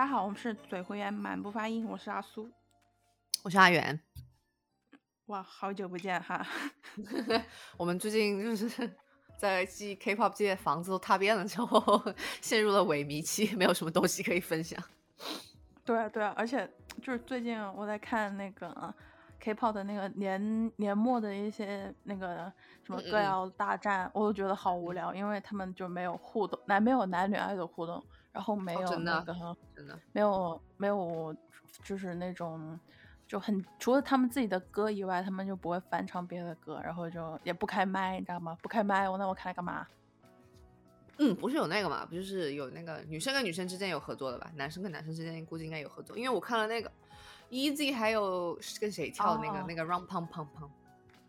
大家好，我们是嘴回言满不发音，我是阿苏，我是阿元。哇，好久不见哈！我们最近就是 在继 K-pop 界房子都踏遍了之后，陷入了萎靡期，没有什么东西可以分享。对啊，对啊，而且就是最近我在看那个 K-pop 的那个年年末的一些那个什么歌谣大战，我都觉得好无聊，因为他们就没有互动，男没有男女爱的互动，然后没有那个真的没有没有就是那种就很除了他们自己的歌以外，他们就不会翻唱别的歌，然后就也不开麦，你知道吗？不开麦，我那我开来干嘛？嗯，不是有那个嘛？不就是有那个女生跟女生之间有合作的吧？男生跟男生之间估计应该有合作，因为我看了那个 Easy 还有跟谁跳那个那个 Run Pum Pum Pum。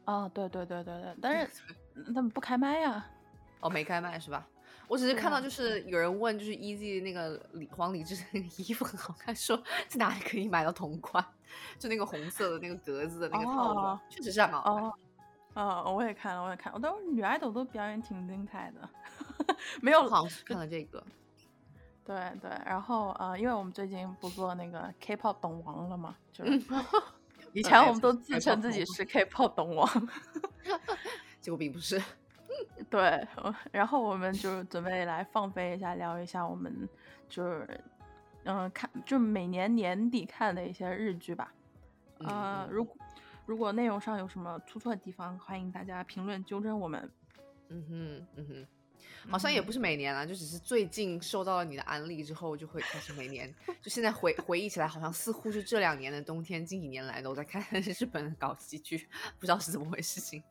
哦，对对对对对，但是 他们不开麦呀？哦，没开麦是吧？我只是看到就是有人问，就是 Easy 那个李黄李志的那个衣服很好看，说在哪里可以买到同款？就那个红色的那个格子的那个套装，确实是蛮好看。哦，我也看了，我也看，我都女爱豆都表演挺精彩的。没有，好看了这个。对对，然后呃，因为我们最近不做那个 K-pop 懂王了嘛，就是以 前我们都自称自己是 K-pop 懂王，结果并不是。对，然后我们就准备来放飞一下，聊一下我们就是嗯看，就每年年底看的一些日剧吧。呃，如果如果内容上有什么出错的地方，欢迎大家评论纠正我们。嗯哼，嗯哼。好像也不是每年了，就只是最近受到了你的安利之后，就会开始每年。就现在回回忆起来，好像似乎是这两年的冬天，近几年来的我在看 日本搞喜剧，不知道是怎么回事。情。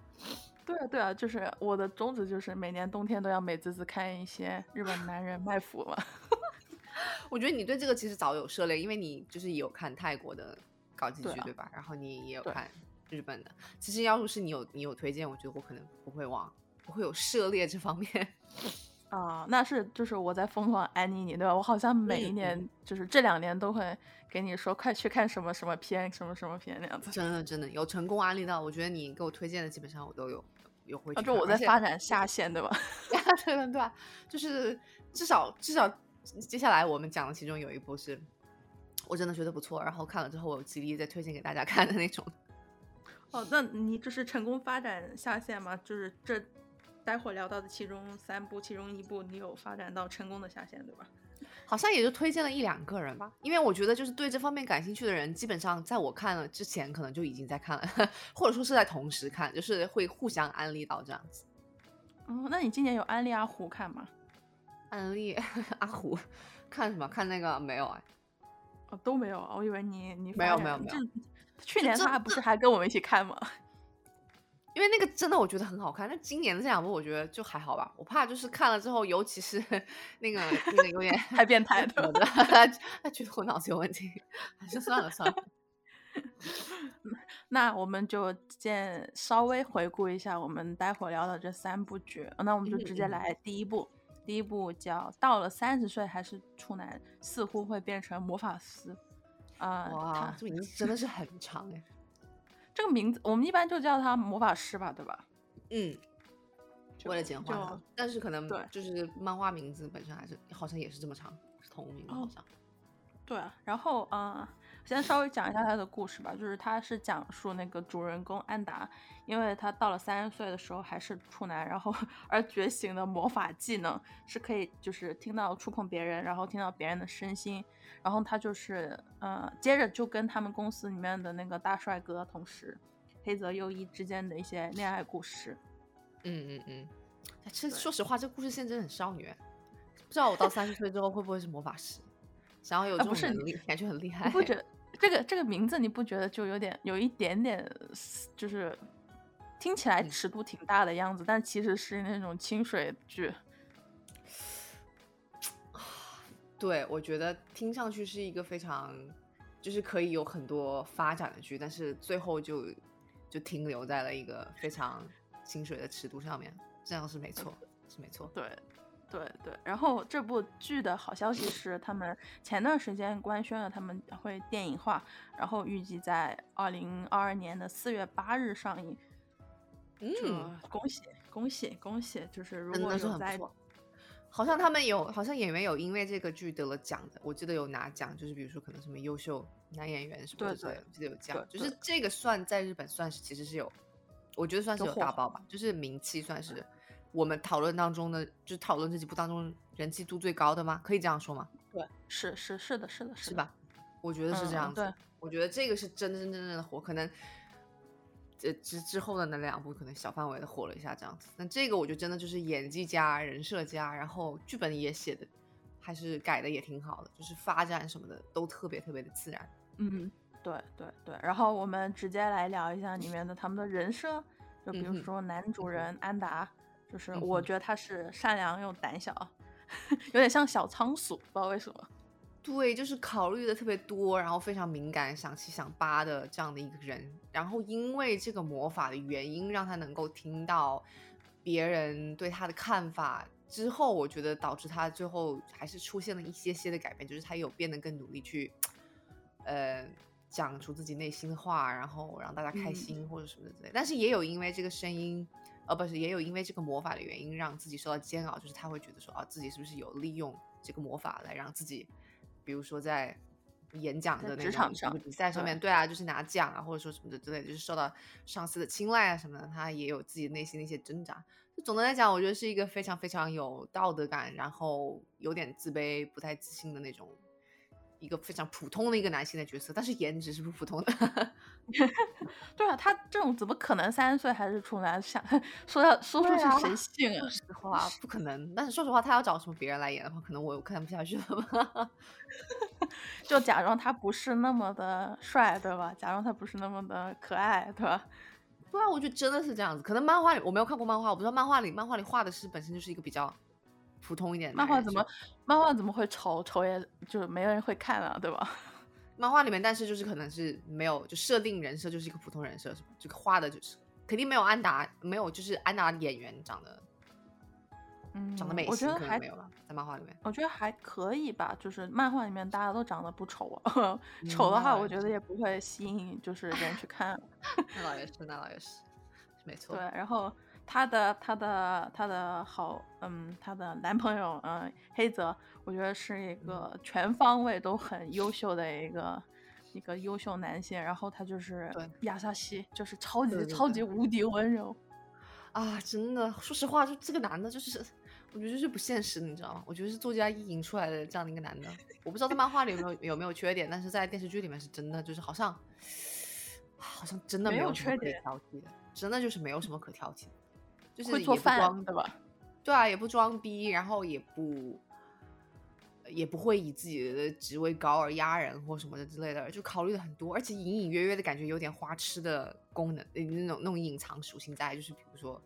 对啊，对啊，就是我的宗旨就是每年冬天都要美滋滋看一些日本男人卖腐嘛。我觉得你对这个其实早有涉猎，因为你就是有看泰国的搞基剧，对吧？然后你也有看日本的。其实要是你有你有推荐，我觉得我可能不会忘。会有涉猎这方面 啊，那是就是我在疯狂安利你，对吧？我好像每一年就是这两年都会给你说快去看什么什么片，什么什么片那样子。真的真的有成功安利到，我觉得你给我推荐的基本上我都有有。就我在发展下线，对吧？对对对，就是至少至少接下来我们讲的其中有一部是我真的觉得不错，然后看了之后我有极力再推荐给大家看的那种。哦，那你这是成功发展下线吗？就是这。待会聊到的其中三部，其中一部你有发展到成功的下线，对吧？好像也就推荐了一两个人吧，因为我觉得就是对这方面感兴趣的人，基本上在我看了之前，可能就已经在看了，或者说是在同时看，就是会互相安利到这样子。哦，那你今年有安利阿虎看吗？安利 阿虎看什么？看那个没有哎？哦，都没有啊我以为你你没有没有没有。去年他不是还跟我们一起看吗？因为那个真的我觉得很好看，那今年的这两部我觉得就还好吧。我怕就是看了之后，尤其是 那个那个有点 太变态了，他觉得我脑子有问题，还是算了算了。那我们就先稍微回顾一下我们待会聊的这三部剧，那我们就直接来第一部。第一部叫《到了三十岁还是处男，似乎会变成魔法师》啊，哇，这名字真的是很长哎。这个名字我们一般就叫他魔法师吧，对吧？嗯，为了简化，但是可能对，就是漫画名字本身还是好像也是这么长，是同名好像。对啊，然后嗯，先稍微讲一下他的故事吧，就是他是讲述那个主人公安达，因为他到了三十岁的时候还是处男，然后 而觉醒的魔法技能是可以就是听到触碰别人，然后听到别人的身心。然后他就是，呃，接着就跟他们公司里面的那个大帅哥同事黑泽优一之间的一些恋爱故事。嗯嗯嗯。其实说实话，这故事线真的很少女。不知道我到三十岁之后会不会是魔法师？想要有这种能力，感觉很厉害。不觉这个这个名字你不觉得就有点有一点点，就是听起来尺度挺大的样子，但其实是那种清水剧。对，我觉得听上去是一个非常，就是可以有很多发展的剧，但是最后就就停留在了一个非常清水的尺度上面，这样是没错，是没错。对，对对。然后这部剧的好消息是，他们前段时间官宣了他们会电影化，然后预计在二零二二年的四月八日上映。嗯，恭喜恭喜恭喜！就是如果有在。好像他们有，好像演员有因为这个剧得了奖的，我记得有拿奖，就是比如说可能什么优秀男演员什么之类的，我记得有奖，就是这个算在日本算是其实是有，我觉得算是有大爆吧，就是名气算是我们讨论当中的，就讨论这几部当中人气度最高的吗？可以这样说吗？对，是是是的，是的，是吧？我觉得是这样子，我觉得这个是真真正正的火，可能。这之之后的那两部可能小范围的火了一下这样子，但这个我觉得真的就是演技加人设加，然后剧本也写的还是改的也挺好的，就是发展什么的都特别特别的自然。嗯，对对对。然后我们直接来聊一下里面的他们的人设，就比如说男主人安达，就是我觉得他是善良又胆小，有点像小仓鼠，不知道为什么。对，就是考虑的特别多，然后非常敏感，想七想八的这样的一个人。然后因为这个魔法的原因，让他能够听到别人对他的看法。之后，我觉得导致他最后还是出现了一些些的改变，就是他有变得更努力去，呃，讲出自己内心的话，然后让大家开心或者什么之类。但是也有因为这个声音，呃，不是，也有因为这个魔法的原因，让自己受到煎熬，就是他会觉得说啊，自己是不是有利用这个魔法来让自己。比如说在演讲的那场比赛上面对啊，就是拿奖啊，或者说什么的之类，就是受到上司的青睐啊什么的，他也有自己内心的一些挣扎。就总的来讲，我觉得是一个非常非常有道德感，然后有点自卑、不太自信的那种。一个非常普通的一个男性的角色，但是颜值是不普通的。对啊，他这种怎么可能三十岁还是处男？想 说要说出去谁信啊？说实话，不可能。但是说实话，他要找什么别人来演的话，可能我看不下去了吧。就假装他不是那么的帅，对吧？假装他不是那么的可爱，对吧？对啊，我觉得真的是这样子。可能漫画里我没有看过漫画，我不知道漫画里漫画里画的是本身就是一个比较。普通一点的，漫画怎么漫画怎么会丑丑也就没有人会看啊，对吧？漫画里面，但是就是可能是没有就设定人设就是一个普通人设，是吧？这个画的就是肯定没有安达没有就是安达演员长得，嗯，长得美，我觉得还没有了，在漫画里面，我觉得还可以吧，就是漫画里面大家都长得不丑啊，丑的话我觉得也不会吸引就是人去看。那倒也是，那倒也是，没 错。对，然后。她的她的她的好，嗯，她的男朋友，嗯，黑泽，我觉得是一个全方位都很优秀的一个一个优秀男性。然后他就是亚萨西，就是超级超级无敌温柔啊！真的，说实话，就这个男的，就是我觉得就是不现实，你知道吗？我觉得是作家意淫出来的这样的一个男的。我不知道在漫画里有没有有没有缺点，但是在电视剧里面是真的，就是好像好像真的没有缺点挑剔的，真的就是没有什么可挑剔的。会做饭对吧？对啊，也不装逼，然后也不也不会以自己的职位高而压人或什么的之类的，就考虑的很多，而且隐隐约约的感觉有点花痴的功能，那种那种隐藏属性在，就是比如说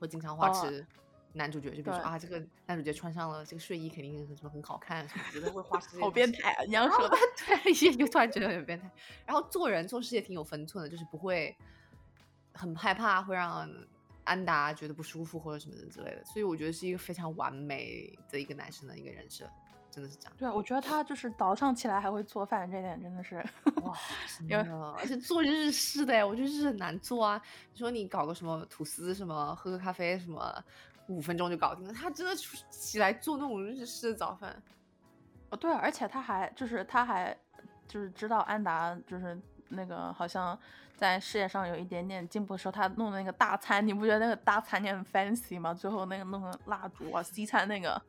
会经常花痴男主角，就比如说啊，这个男主角穿上了这个睡衣，肯定什么很好看，什么觉得会花痴，好变态啊！你要说 对，也就突然觉得有点变态。然后做人做事也挺有分寸的，就是不会很害怕会让。安达觉得不舒服或者什么的之类的，所以我觉得是一个非常完美的一个男生的一个人设，真的是这样。对，我觉得他就是早上起来还会做饭，这点真的是哇，真的，而且做日式的，我觉得日式很难做啊。你说你搞个什么吐司什么，喝个咖啡什么，五分钟就搞定了。他真的起来做那种日式的早饭。哦，对，而且他还就是他还就是知道安达就是那个好像。在事业上有一点点进步的时候，他弄的那个大餐，你不觉得那个大餐你很 fancy 吗？最后那个弄个蜡烛啊，西餐那个，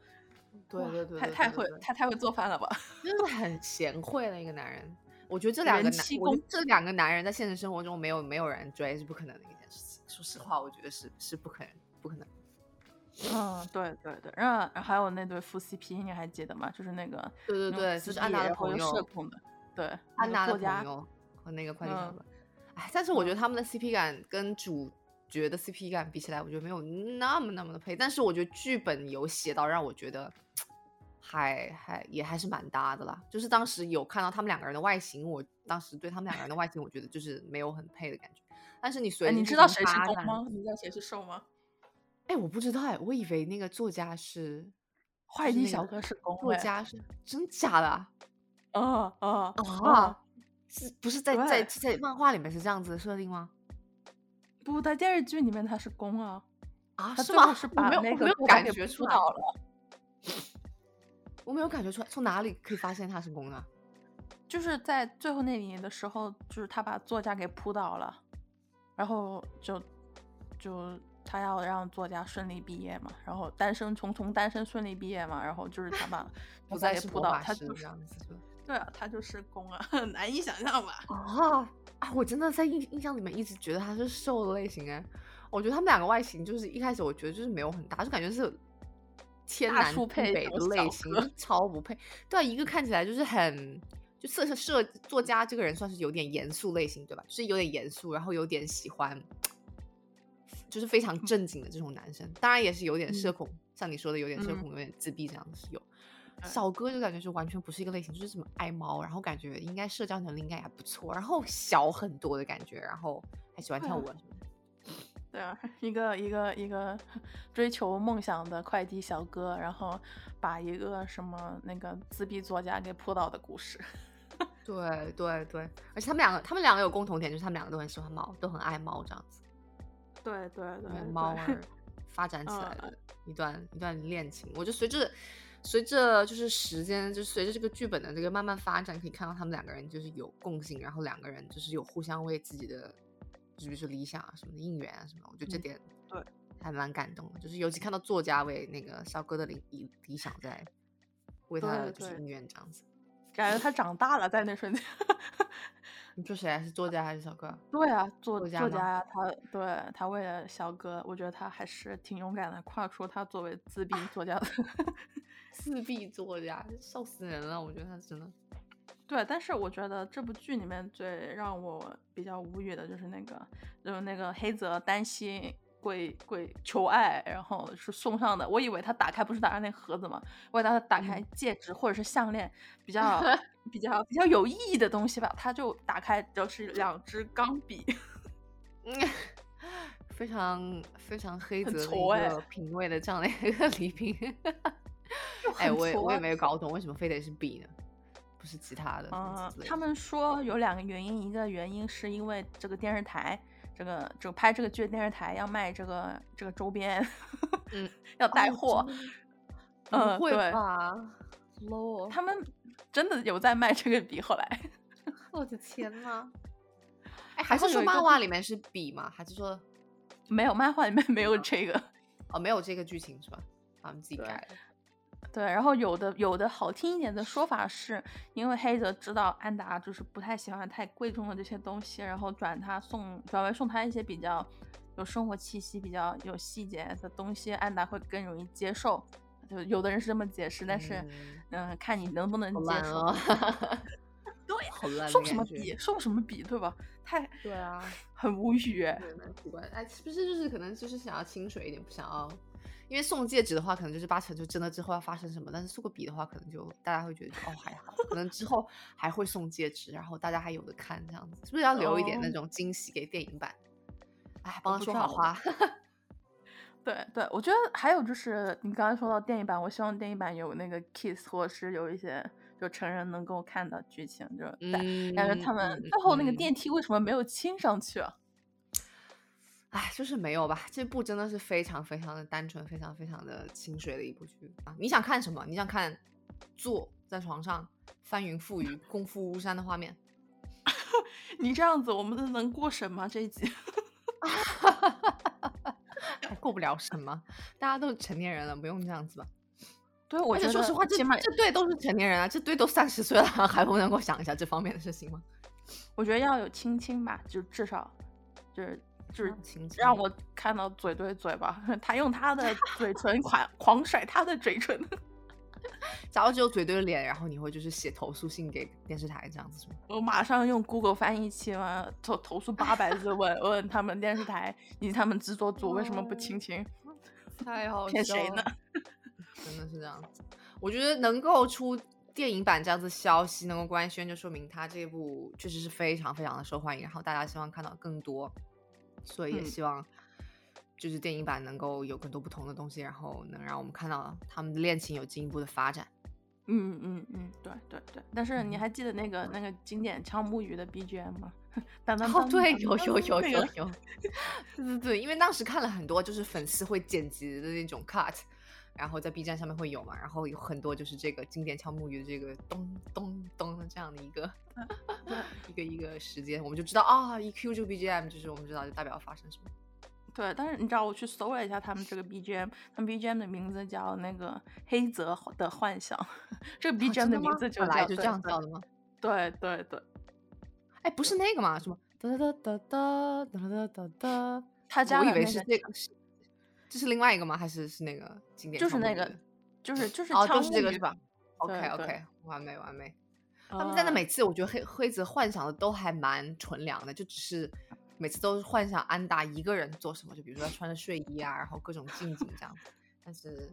对对对，他太会，他太会做饭了吧？真的很贤惠的一个男人。我觉得这两个男，我觉得这两个男人在现实生活中没有没有人追是不可能的一件事情。说实话，我觉得是是不可能，不可能。嗯，对对对，然后还有那对夫 CP，你还记得吗？就是那个，对对对，就是安达的朋友，社恐的，对，安达的朋友和那个快递小哥。但是我觉得他们的 CP 感跟主角的 CP 感比起来，我觉得没有那么那么的配。但是我觉得剧本有写到让我觉得还还也还是蛮搭的啦。就是当时有看到他们两个人的外形，我当时对他们两个人的外形，我觉得就是没有很配的感觉。但是你随你知道谁是攻吗？你知道谁是受吗？哎，我不知道哎，我以为那个作家是快递小哥是攻，作家是真假的？啊啊啊！是不是在在在漫画里面是这样子的设定吗？不，在电视剧里面他是攻啊啊，他最后是把那个感觉出道了。我没有感觉出来，从哪里可以发现他是公的？就是在最后那里的时候，就是他把作家给扑倒了，然后就就他要让作家顺利毕业嘛，然后单身从从单身顺利毕业嘛，然后就是他把 不作家给扑倒，他就是这样子？对啊，他就是攻啊，难以想象吧？啊啊！我真的在印印象里面一直觉得他是瘦的类型哎，我觉得他们两个外形就是一开始我觉得就是没有很搭，就感觉是天南地北的类型，超不配。对啊，一个看起来就是很就设设作家这个人算是有点严肃类型对吧？就是有点严肃，然后有点喜欢，就是非常正经的这种男生，当然也是有点社嗯恐，像你说的有点社嗯恐，有点自闭这样的是有。嗯小哥就感觉是完全不是一个类型，就是什么爱猫，然后感觉应该社交能力应该还不错，然后小很多的感觉，然后还喜欢跳舞啊什么的。对啊，一个一个一个追求梦想的快递小哥，然后把一个什么那个自闭作家给扑倒的故事。对对对，而且他们两个，他们两个有共同点，就是他们两个都很喜欢猫，都很爱猫这样子，对对对猫儿 发展起来嗯的一段一段恋情。我就随着随着就是时间，就随着这个剧本的这个慢慢发展，可以看到他们两个人就是有共性，然后两个人就是有互相为自己的，就比如说理想啊什么的应援啊什么，我觉得这嗯点对还蛮感动的。就是尤其看到作家为那个小哥的理理理想在为他就是应援这样子。感觉他长大了，在那瞬间。你说谁啊？是作家还是小哥？对啊，作作家吗作家他对他为了小哥，我觉得他还是挺勇敢的，跨出他作为自闭作家的。自闭作家，笑死人了！我觉得他真的，对，但是我觉得这部剧里面最让我比较无语的就是那个，就是那个黑泽担心跪跪求爱，然后是送上的。我以为他打开不是打开那盒子嘛，我以为他打开嗯戒指或者是项链，比较 比较比较有意义的东西吧，他就打开就是两支钢笔。嗯，非常非常黑很泽的一个品味的这样的一个 礼品。哎，很我也我也没有搞懂为什么非得是 B 呢？不是其他的嗯他们说有两个原因，一个原因是因为这个电视台，这个就拍这个剧的电视台要卖这个这个周边，嗯，要带哦货，不会对吧？low，哦他们真的有在卖这个笔。后来 我的天呐！哎，还是说漫画里面是笔吗？还是说没有漫画里面没有这个，哦没有这个剧情是吧？他们自己改的。对。然后有的有的好听一点的说法是，因为黑泽知道安达就是不太喜欢太贵重的这些东西，然后转他送转为送他一些比较有生活气息、比较有细节的东西，安达会更容易接受。就有的人是这么解释，但是嗯嗯、看你能不能接受。对，送什么笔？送什么笔？对吧？太对啊，很无语蛮奇怪的。哎，是不是就是可能就是想要清水一点，不想要？因为送戒指的话，可能就是八成就真的之后要发生什么，但是送个笔的话，可能就大家会觉得哦还好，可能之后还会送戒指，然后大家还有的看这样子，是不是要留一点那哦种惊喜给电影版？哎，帮他说好话。对对，我觉得还有就是你刚才说到电影版，我希望电影版有那个 kiss，或者是有一些就成人能够看的剧情，就感嗯，感觉他们嗯最后那个嗯电梯为什么没有亲上去啊？哎，就是没有吧？这部真的是非常非常的单纯，非常非常的清水的一部剧啊！你想看什么？你想看坐在床上翻云覆雨、功夫巫山的画面？你这样子，我们都能过审吗？这一集？还过不了审吗？大家都是成年人了，不用这样子吧？对，我觉说实话，这起码这对都是成年人啊，这对都三十岁了，还不能够想一下这方面的事情吗？我觉得要有亲亲吧，就至少就是就是亲亲让我看到嘴对嘴吧，他用他的 嘴唇狂狂甩他的嘴唇。假如只有嘴对脸，然后你会就是写投诉信给电视台这样子？我马上用 Google 翻译器嘛，投投诉八百字问问他们电视台以及他们制作组为什么不亲亲？太好骗谁呢？真的是这样子。我觉得能够出电影版这样子消息，能够官宣，就说明他这部确实是非常非常的受欢迎，然后大家希望看到更多，所以也嗯希望就是电影版能够有更多不同的东西，然后能让我们看到他们的恋情有进一步的发展。嗯嗯嗯，对对对。但是你嗯还记得那个那个经典敲木鱼的 BGM 吗？当当对，当有有有那个有 有，对对对，因为当时看了很多就是粉丝会剪辑的那种 cut，然后在 B 站上面会有嘛，然后有很多就是这个经典敲木鱼的这个咚咚咚的这样的一个 一个一个时间，我们就知道啊，EQ 这个 BGM 就是我们知道就代表发生什么。对，但是你知道我去搜了一下他们这个 BGM，他们 BGM 的名字叫那个黑泽的幻想，这个 BGM 的名字就来就这样叫的吗？对对对，哎，不是那个吗？什么哒哒哒哒哒哒哒哒哒？他家我以为是这个，是这是另外一个吗？还是是那个经典？就是那个，就是就是哦，就是这个是吧？OK OK，完美完美。他们在那每次我觉得黑黑子幻想的都还蛮纯良的，就只是。每次都是幻想安达一个人做什么，就比如说他穿着睡衣啊，然后各种近景这样子。但是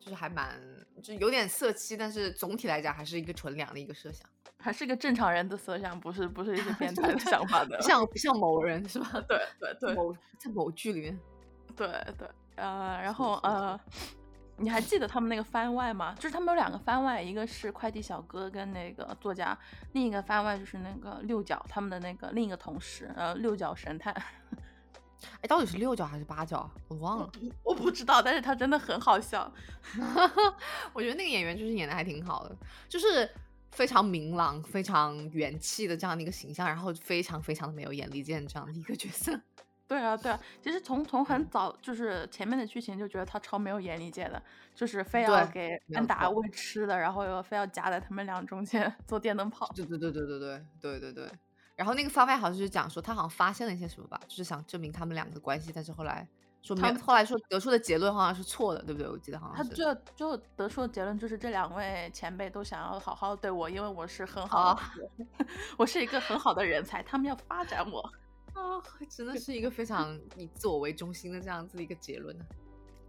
就是还蛮，就有点色气，但是总体来讲还是一个纯良的一个设想，还是一个正常人的设想，不是不是一些变态的想法的，像像某人是吧？对 对对，某在某剧里面，对对，呃，然后呃。你还记得他们那个番外吗？就是他们有两个番外，一个是快递小哥跟那个作家，另一个番外就是那个六角他们的那个另一个同事，呃，六角神探。哎，到底是六角还是八角？我忘了，我不知道，但是他真的很好笑。我觉得那个演员就是演的还挺好的，就是非常明朗、非常元气的这样的一个形象，然后非常非常的没有眼力见这样的一个角色。对啊，对啊，其实从从很早就是前面的剧情就觉得他超没有眼力见的，就是非要给安达喂吃的，然后又非要夹在他们俩中间做电灯泡。对对对对对对对对对。然后那个番外好像是讲说他好像发现了一些什么吧，就是想证明他们两个关系，但是后来说没，后来说得出的结论好像是错的，对不对？我记得好像他就就得出的结论就是这两位前辈都想要好好对我，因为我是很好，我是一个很好的人才，他们要发展我。啊，真的是一个非常以自我为中心的这样子的一个结论呢。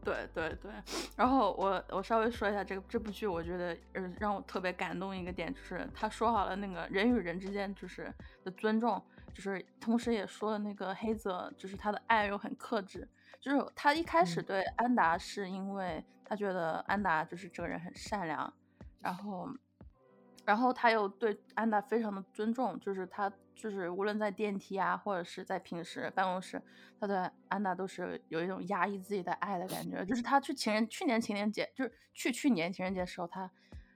对对对，然后我我稍微说一下这个这部剧，我觉得呃让我特别感动一个点就是他说好了那个人与人之间就是的尊重，就是同时也说了那个黑泽就是他的爱又很克制，就是他一开始对安达是因为他觉得安达就是这个人很善良，然后。然后他又对安达非常的尊重，就是他就是无论在电梯啊，或者是在平时办公室，他对安娜都是有一种压抑自己的爱的感觉。就是他去情人去年情人节，就是去去年情人节的时候，他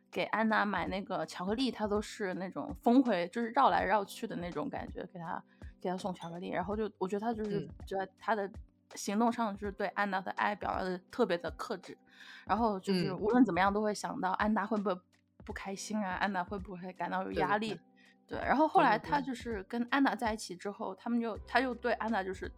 给安娜买那个巧克力，他都是那种峰回，就是绕来绕去的那种感觉，给他给他送巧克力。然后就我觉得他就是觉得他的行动上，就是对安娜的爱表达的特别的克制。然后就是无论怎么样都会想到安娜会不会。不开心啊，安娜会不会感到有压力？对，然后后来他就是跟安娜在一起之后，他们就他又对安娜就是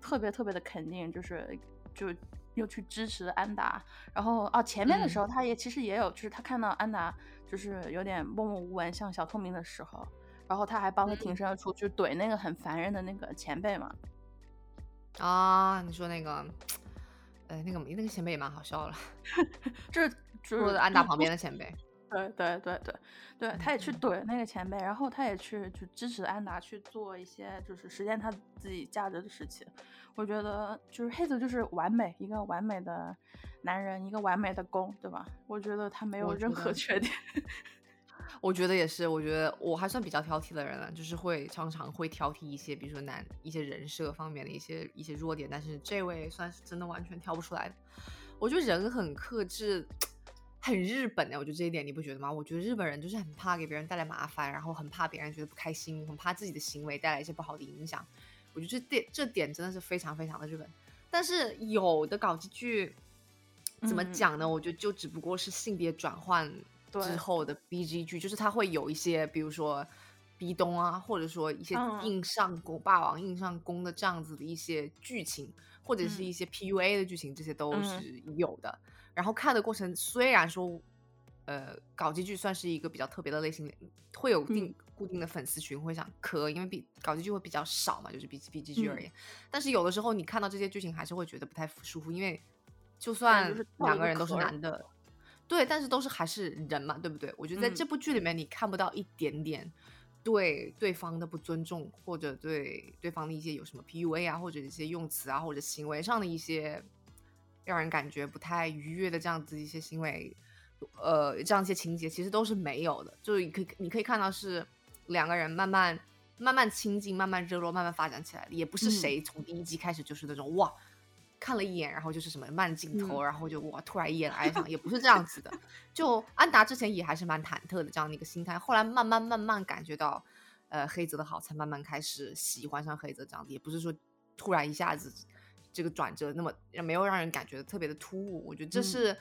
特别特别的肯定，就是就又去支持安达。然后哦，前面的时候他也其实也有，就是他看到安达就是有点默默无闻，像小透明的时候，然后他还帮他挺身而出去怼那个很烦人的那个前辈嘛。啊，你说那个，呃，那个那个前辈也蛮好笑了，就是就是安达旁边的前辈。对对对对对，他也去怼那个前辈，然后他也去就支持安达去做一些就是实现他自己价值的事情。我觉得就是黑子就是完美一个完美的男人，一个完美的公，对吧？我觉得他没有任何缺点。我觉得也是，我觉得我还算比较挑剔的人了，就是会常常会挑剔一些，比如说男一些人设方面的一些一些弱点，但是这位算是真的完全挑不出来的。我觉得人很克制。很日本的，我觉得这一点你不觉得吗？我觉得日本人就是很怕给别人带来麻烦，然后很怕别人觉得不开心，很怕自己的行为带来一些不好的影响。我觉得这点这点真的是非常非常的日本。但是有的搞基剧怎么讲呢？我觉得就只不过是性别转换之后的 B G 剧，就是它会有一些，比如说逼东啊，或者说一些硬上攻霸王硬上弓的这样子的一些剧情，或者是一些 P U A 的剧情，这些都是有的。然后看的过程虽然说，呃，搞基剧算是一个比较特别的类型，会有定固定的粉丝群会想磕，因为比搞基剧会比较少嘛，就是比起 B G 剧而言。但是有的时候你看到这些剧情还是会觉得不太舒服，因为就算两个人都是男的，对，但是都是还是人嘛，对不对？我觉得在这部剧里面你看不到一点点对对方的不尊重，或者对对方的一些有什么 P U A 啊，或者一些用词啊，或者行为上的一些。让人感觉不太愉悦的这样子一些行为，呃，这样一些情节其实都是没有的，就是你可以你可以看到是两个人慢慢慢慢亲近、慢慢热络、慢慢发展起来的，也不是谁从第一集开始就是那种哇看了一眼，然后就是什么慢镜头，嗯。然后就哇突然一眼爱上，也不是这样子的。就安达之前也还是蛮忐忑的这样的一个心态，后来慢慢慢慢感觉到，呃，黑泽的好，才慢慢开始喜欢上黑泽这样子，也不是说突然一下子这个转折那么没有让人感觉特别的突兀。我觉得这嗯是。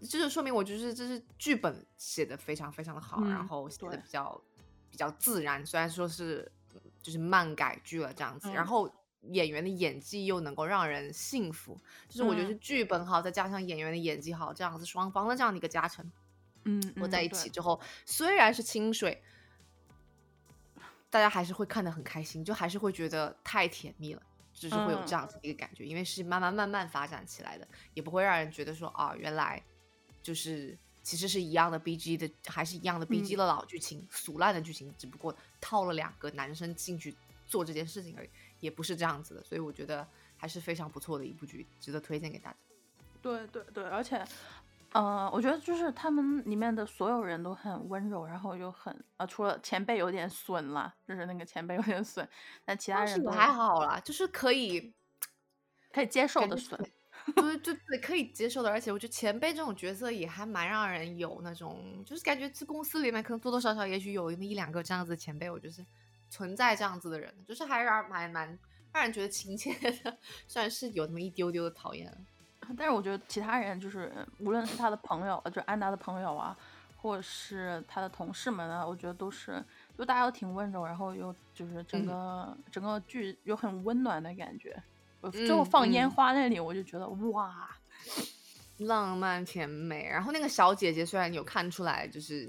这就说明我就是这是剧本写的非常非常的好，然嗯后写的比较比较自然，虽然说是嗯就是漫改剧了这样子，然嗯后演员的演技又能够让人信服，就是我觉得是嗯剧本好，再加上演员的演技好，这样子双方的这样的一个加成，嗯，我在一起之后，虽然是清水，大家还是会看得很开心，就还是会觉得太甜蜜了。就是会有这嗯样子的一个感觉，因为是慢慢慢慢发展起来的，也不会让人觉得说啊，原来就是其实是一样的 B G 的，还是一样的 B G 嗯的老剧情，俗烂的剧情，只不过套了两个男生进去做这件事情而已，也不是这样子的，所以我觉得还是非常不错的一部剧，值得推荐给大家。对对对，而且，呃，我觉得就是他们里面的所有人都很温柔，然后又很呃，除了前辈有点损了，就是那个前辈有点损，但其他人都还好啦，就是可以可以接受的损。对对对，可以接受的。而且我觉得前辈这种角色也还蛮让人有那种，就是感觉这公司里面可能多多少少也许有那么一两个这样子的前辈，我就是存在这样子的人，就是还让蛮蛮让人觉得亲切的，虽然是有那么一丢丢的讨厌。但是我觉得其他人就是，无论是他的朋友，呃就是安达的朋友啊，或者是他的同事们啊，我觉得都是，就大家都挺温柔，然后又就是整嗯。个、整个剧有很温暖的感觉。我最后嗯。放烟嗯花那里，我就觉得哇，浪漫甜美，然后那个小姐姐虽然有看出来，就是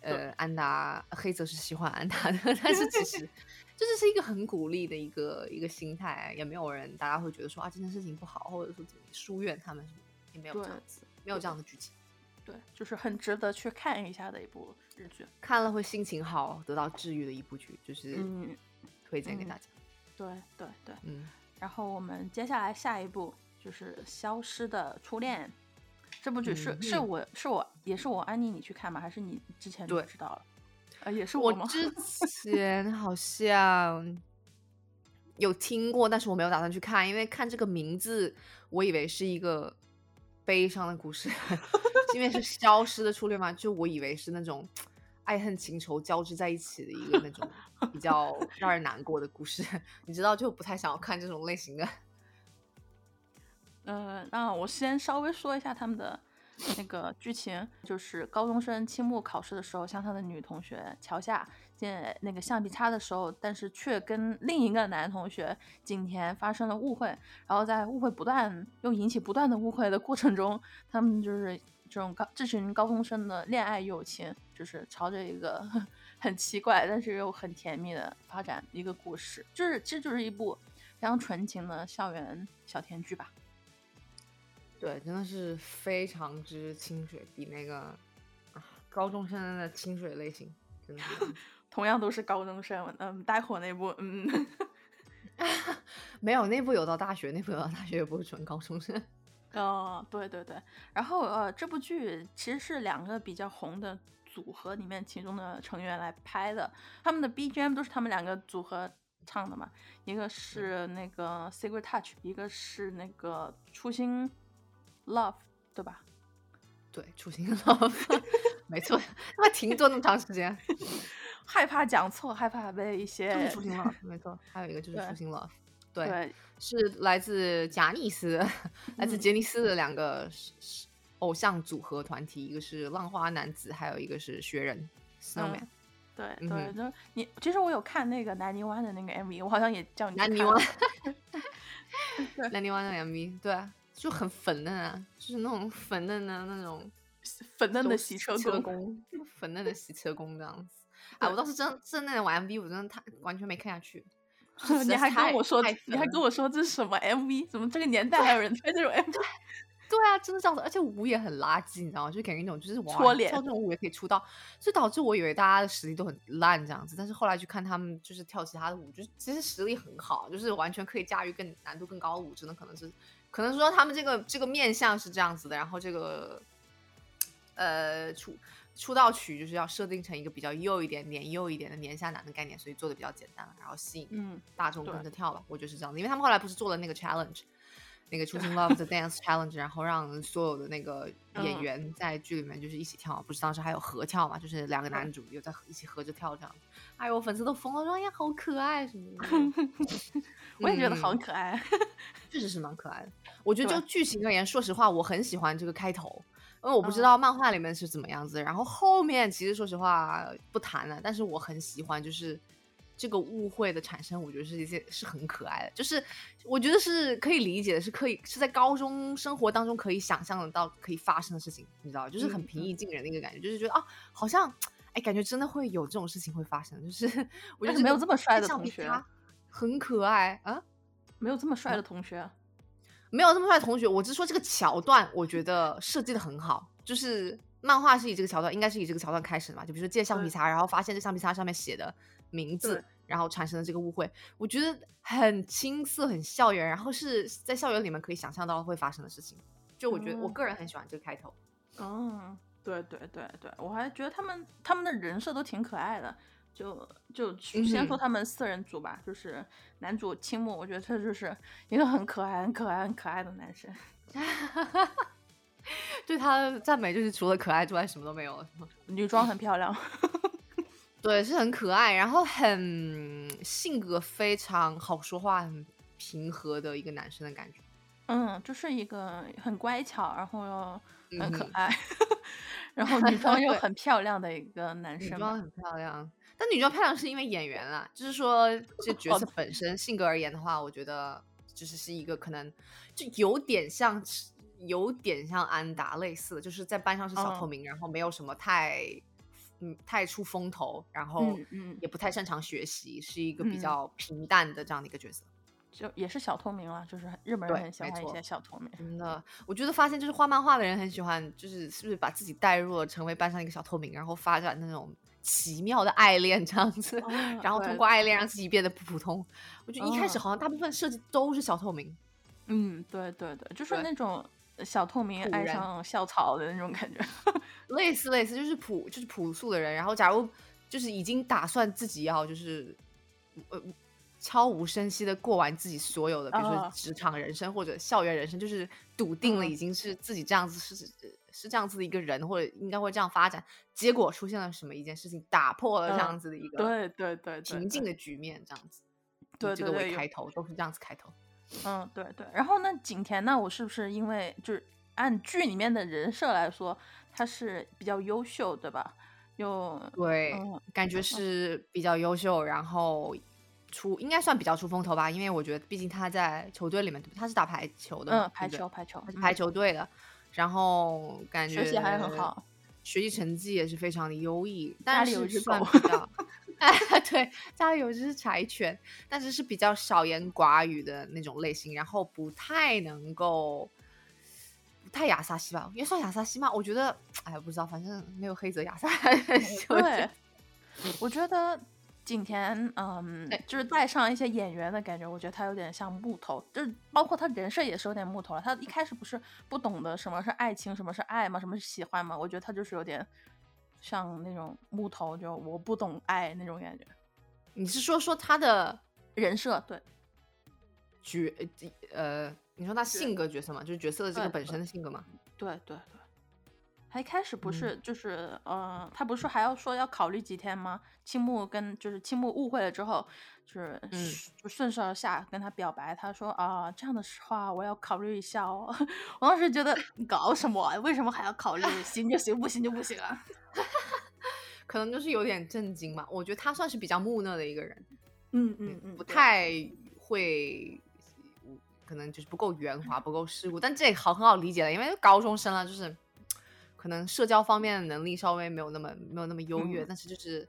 呃，安达黑泽是喜欢安达的，但是其实这就是一个很鼓励的一个一个心态，也没有人大家会觉得说啊这件事情不好，或者说怎么疏远他们什么，也没有这样子，没有这样的剧情，对，就是很值得去看一下的一部日剧。看了会心情好，得到治愈的一部剧，就是推荐给大家。对对对。嗯，然后我们接下来下一部就是《消失的初恋》。这部剧是、嗯是我是我也是我安妮你去看吗？还是你之前就对知道了？呃，也是我吗？之 前好像有听过，但是我没有打算去看，因为看这个名字，我以为是一个悲伤的故事，因为是消失的初恋嘛，就我以为是那种爱恨情仇交织在一起的一个那种比较 让人难过的故事，你知道，就不太想要看这种类型的。呃，那我先稍微说一下他们的那个剧情，就是高中生期末考试的时候，向他的女同学乔夏借那个橡皮擦的时候，但是却跟另一个男同学景田发生了误会，然后在误会不断又引起不断的误会的过程中，他们就是这种高这群高中生的恋爱友情，就是朝着一个 很奇怪但是又很甜蜜的发展一个故事，就是这就是一部非常纯情的校园小甜剧吧。对，真的是非常之清水，比那个啊高中生的清水类型，真的 同样都是高中生，嗯，待会儿那部，嗯，没有那部有到大学，那部有到大学也不是纯高中生。哦，对对对，然后呃，这部剧其实是两个比较红的组合里面其中的成员来拍的，他们的 BGM 都是他们两个组合唱的嘛，一个是那个 Secret Touch，一个是那个初心 Love，对吧？对，初心 love，没错，他妈停顿那么长时间，害怕讲错，害怕被一些就是些初心 love，没错，还有一个就是对初心 love，对，对是来自贾尼斯，来自嗯杰尼斯的两个偶像组合团体，一个是浪花男子，还有一个是雪人 Snowman，嗯对嗯对，就是你，其实我有看那个南泥湾的那个 MV，我好像也叫你南泥湾 对，南泥湾的 MV，对啊，就很粉嫩啊，就是那种粉嫩的那种粉嫩的洗车工工，粉嫩的洗车工这样子。哎，我对倒是真真的玩 MV，我真的太完全没看下去。你还跟我说，你还跟我说这是什么 MV？怎么这个 年代还有人拍这种 MV？对啊，真的这样子，而且舞也很垃圾，你知道吗？就感觉一种就是哇，搓脸跳这种舞也可以出道，所以导致我以为大家的实力都很烂这样子。但是后来去看他们就是跳其他的舞，就是其实实力很好，就是完全可以驾驭更难度更高的舞，真的可能是可能说他们这个这个面相是这样子的，然后这个呃出出道曲就是要设定成一个比较幼一点、年幼一点的年下男的概念，所以做的比较简单，然后吸引嗯，大众跟着跳吧，我觉得是这样子。因为他们后来不是做了那个 challenge，那个 Choosing Love 的 Dance Challenge，然后让所有的那个演嗯员在剧里面就是一起跳，不是当时还有合跳嘛，就是两个嗯男主有在一起合着跳这样子。哎呦，粉丝都疯了，说哎呀好可爱什么的。我也觉得嗯。好可爱。确实是蛮可爱的。我觉得就。剧情而言，说实话，我很喜欢这个开头，因为我不知嗯。道漫画里面是怎么样子。然后后面其实说实话不谈了，但是我很喜欢，就是这个误会的产生，我觉得是一件是很可爱的，就是我觉得是可以理解的，是可以是在高中生活当中可以想象得到可以发生的事情，你知道，就是很嗯平易。近人的一个感觉，就是觉得啊，好像哎，感觉真的会有这种事情会发生，就是 我觉得没有这么帅的同学擦很可爱啊。没有这么帅的同学，没有这么帅的同学，我只是说这个桥段，我觉得设计的很好。就是漫画是以这个桥段，应该是以这个桥段开始的嘛，就比如说借橡皮擦，然后发现这橡皮擦上面写的名字，然后产生了这个误会。我觉得很青涩，很校园，然后是在校园里面可以想象到会发生的事情。就我觉得，我嗯个人很喜欢这个开头。嗯，对对对对，我还觉得他们他们的人设都挺可爱的。就就先说他们四人组吧，就是男主青木，我觉得他就是一个很可爱、很可爱、很可爱的男生。对他的赞美就是除了可爱之外什么都没有？女装很漂亮，对，是很可爱，然后很性格非常好说话、很平和的一个男生的感觉。嗯，就是一个很乖巧，然后又很可嗯哼爱，然后女装又很漂亮的一个男生吧。女装很漂亮，但女装漂亮是因为演员啦，就是说这角哦色本身性格而言的话，我觉得就是是一个可能就有点像是有点像安达类似的，就是在班上是小透嗯明，然后没有什么太嗯太出风头，然后也不太擅长学习，是一个比嗯较平淡的这样的一个角色。就也是小透明了，就是日本人很喜欢一些小透明。真的，我觉得发现就是画漫画的人很喜欢，就是是不是把自己带入了成为班上一个小透明，然后发展那种奇妙的爱恋 这样子，哦然后通过爱恋让自己变得不普通。我觉得一开始哦好像大部分设计都是小透明，嗯，对对对，就是那种小透明爱上校草的那种感觉。类似类似就是朴就是朴素的人，然后假如就是已经打算自己要就是呃悄无声息的过完自己所有的，比如说啊职场人生或者校园人生，就是笃定了嗯。已经是自己这样子是是这样子的一个人，或者应该会这样发展，结果出现了什么一件事情，打破了这嗯样子的一个对对对平静的局面，这样子。对这个开头，都是这样子开头。嗯，对对。然后呢，景甜呢，我是不是因为就是按剧里面的人设来说，她是比较优秀，对吧？又对，嗯感觉是比较优秀，然后出应该算比较出风头吧，因为我觉得毕竟他在球队里面，他是打排球的，嗯，排球排球他是排嗯球队的，然后感觉学习还很好，学习成绩也是非常的优异，家但是里有一只狗算比较，哎，对，家里有一只柴犬，但是是比较少言寡语的那种类型，然后不太能够。不太亚萨西吧，也算亚萨西吗？我觉得，哎，不知道，反正没有黑泽亚萨 对，我觉得景甜，嗯对，就是带上一些演员的感觉，我觉得他有点像木头，就是包括他人设也是有点木头了。他一开始不是不懂得什么是爱情，什么是爱吗？什么是喜欢吗？我觉得他就是有点像那种木头，就我不懂爱那种感觉。你是说说他的人设对，角呃，你说他性格角色嘛，就是角色的这个本身的性格嘛？对对对，他一开始不嗯是就是、呃，他不是还要说要考虑几天吗？青木跟就是青木误会了之后，就是嗯就顺势而下跟他表白，他说啊这样的话我要考虑一下哦。我当时觉得你搞什么啊？为什么还要考虑？行就行，不行就不行啊。可能就是有点震惊嘛。我觉得他算是比较木讷的一个人，嗯嗯嗯，不太会，可能就是不够圆滑，不够世故。但这好很好理解了，因为高中生了，就是可能社交方面的能力稍微没有那么没有那么优越，嗯但是就是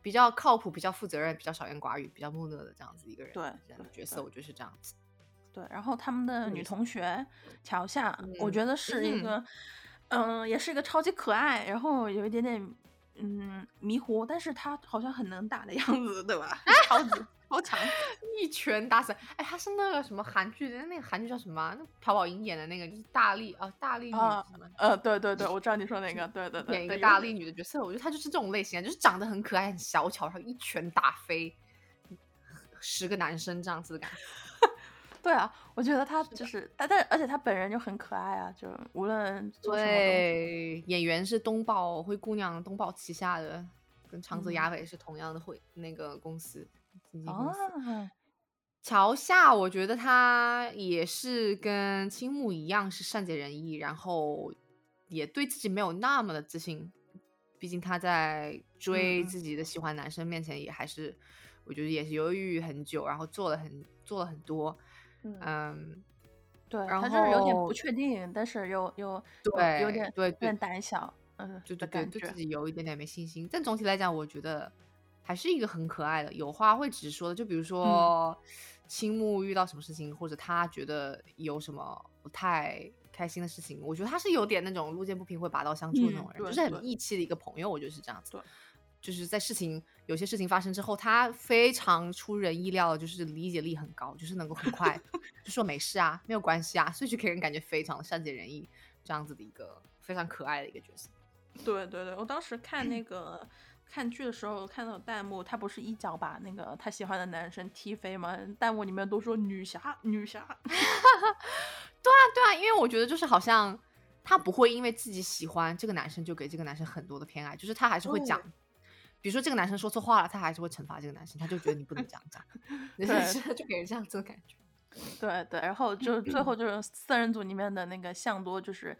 比较靠谱、比较负责任、比较少言寡语、比较木讷的这样子一个人。对这样的角色，我觉得是这样子。对，然后他们的女同学桥下，我嗯觉得是一嗯个，嗯、也是一个超级可爱，然后有一点点嗯迷糊，但是她好像很能打的样子，对吧？超级超强。一拳打死！哎，他是那个什么韩剧的，那个韩剧叫什么啊？那朴宝英演的那个，就是大力啊，大力女啊什么？呃，对对对，我知道你说哪个，对对对，演一个大力女的角色，我觉得她就是这种类型啊，就是长得很可爱、很小巧，然后一拳打飞十个男生这样子的感觉。对啊，我觉得他就是，但但而且他本人就很可爱啊，就无论做什么。对，演员是东宝灰姑娘东宝旗下的，跟长泽雅美是同样的会那个公司经纪公司。乔夏，我觉得他也是跟青木一样是善解人意，然后也对自己没有那么的自信。毕竟他在追自己的喜欢男生面前，也还是我觉得也是犹豫很久，然后做了很做了很多。嗯，对，他就是有点不确定，但是又又对有点对有点胆小，嗯，就对对，对自己有一点点没信心。但总体来讲，我觉得还是一个很可爱的，有话会直说的。就比如说青木遇到什么事情，或者他觉得有什么不太开心的事情，我觉得他是有点那种路见不平会拔刀相助的那种人，就是很义气的一个朋友。我觉得是这样子。就是在事情有些事情发生之后，他非常出人意料的，就是理解力很高，就是能够很快 就说没事啊，没有关系啊，所以就给人感觉非常善解人意，这样子的一个非常可爱的一个角色。对对对，我当时看那个看剧的时候，看到弹幕，他不是一脚把那个他喜欢的男生踢飞吗？弹幕里面都说女侠女侠。对啊对啊，因为我觉得就是好像他不会因为自己喜欢这个男生就给这个男生很多的偏爱，就是他还是会讲。比如说这个男生说错话了，他还是会惩罚这个男生，他就觉得你不能这样讲 对，就给人这样子的感觉。对对，然后就最后就是 四人组里面的那个向多，就是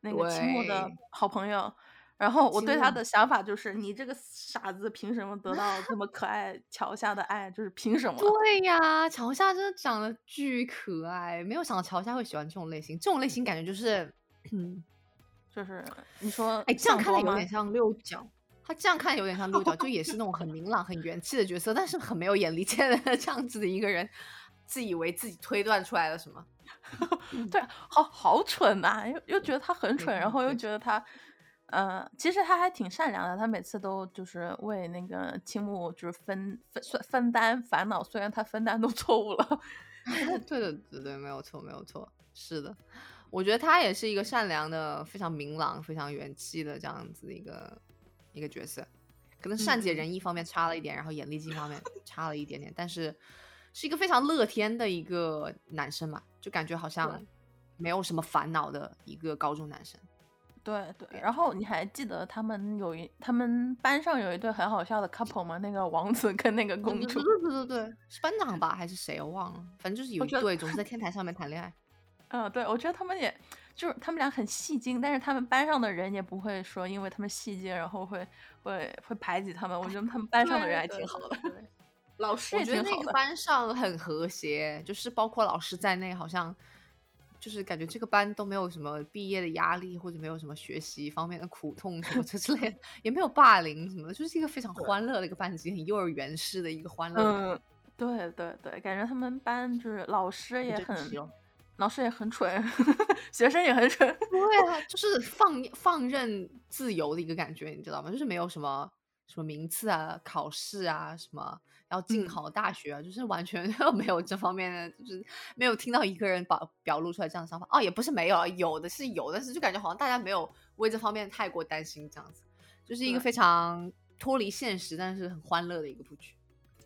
那个青木的好朋友。然后我对他的想法就是，你这个傻子凭什么得到这么可爱桥下的爱？就是凭什么？对呀，桥下真的长得巨可爱，没有想到桥下会喜欢这种类型。这种类型感觉就是，嗯，就是你说，哎，这样看有点像六角。他这样看有点像六角，就也是那种很明朗、很元气的角色，但是很没有眼力见的 这样子的一个人，自以为自己推断出来了什么？对，好好蠢呐，又又觉得他很蠢，然后又觉得他，呃，其实他还挺善良的，他每次都就是为那个青木就是分分分担烦恼，虽然他分担都错误了。对的，对对，没有错，没有错，是的，我觉得他也是一个善良的、非常明朗、非常元气的这样子一个。一个角色，可能善解人意方面差了一点，然后眼力劲方面差了一点点，但是是一个非常乐天的一个男生嘛，就感觉好像没有什么烦恼的一个高中男生。对对，然后你还记得他们有一他们班上有一对很好笑的 couple 吗？那个王子跟那个公主。对对对对，是班长吧还是谁？我忘了，反正就是有一对总是在天台上面谈恋爱。嗯，对，我觉得他们也。就是他们俩很戏精，但是他们班上的人也不会说，因为他们戏精，然后会会会排挤他们。我觉得他们班上的人还挺好的，老 师也挺好的。我觉得那个班上很和谐，就是包括老师在内，好像就是感觉这个班都没有什么毕业的压力，或者没有什么学习方面的苦痛什么之类的，也没有霸凌什么的，就是一个非常欢乐的一个班级，很幼儿园式的一个欢乐。嗯，对对对，感觉他们班就是老师也很。老师也很蠢，学生也很蠢。对啊，就是放放任自由的一个感觉，你知道吗？就是没有什么什么名次啊、考试啊，什么要进好大学啊，就是完全 没有这方面的，就是没有听到一个人表表露出来这样的想法。哦，也不是没有，有的是有，但是就感觉好像大家没有为这方面太过担心，这样子，就是一个非常脱离现实，但是很欢乐的一个部剧。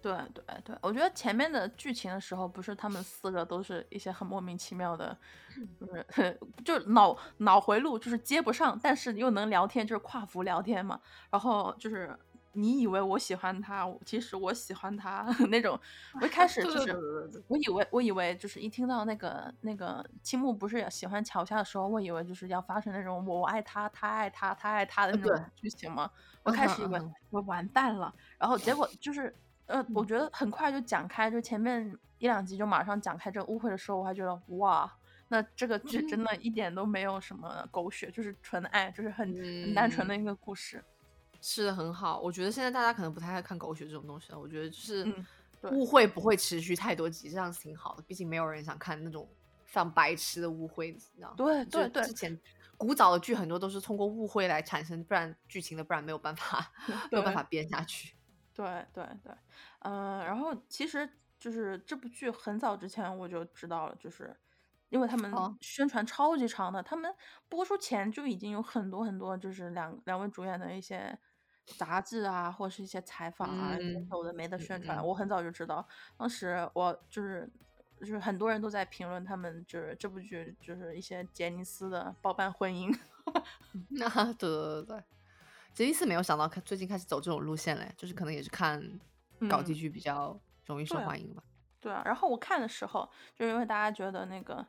对对对，我觉得前面的剧情的时候，不是他们四个都是一些很莫名其妙的，就是 就脑脑回路就是接不上，但是又能聊天，就是跨服聊天嘛。然后就是你以为我喜欢他，其实我喜欢他 那种。我一开 始就是，我以为我以为就是一听到那个那个青木不是喜欢桥下的时候，我以为就是要发生那种我爱他，他爱他，他爱他的那种剧情嘛。我开始以为我完蛋了，然后结果就是。呃，我觉得很快就讲开，就前面一两集就马上讲开这个误会的时候，我还觉得哇，那这个剧真的一点都没有什么狗血，就是纯爱，就是很很单纯的一个故事，是的很好。我觉得现在大家可能不太爱看狗血这种东西了，我觉得就是误会不会持续太多集，这样子挺好的。毕竟没有人想看那种非常白痴的误会，你知道吗对对对，之前古早的剧很多都是通过误会来产生，不然剧情的，不然没有办法 没有办法编下去。对对对，嗯，然后其实就是这部剧很早之前我就知道了，就是因为他们宣传超级长的，他们播出前就已经有很多很多，就是两两位主演的一些杂志啊，或者是一些采访啊，有的没的宣传，我很早就知道。当时我就是就是很多人都在评论他们就是这部剧就是一些杰尼斯的包办婚姻。那 对对对对，杰尼斯没有想到开最近开始走这种路线嘞，就是可能也是看搞基剧比较容易受欢迎吧。对啊，然后我看的时候，就因为大家觉得那个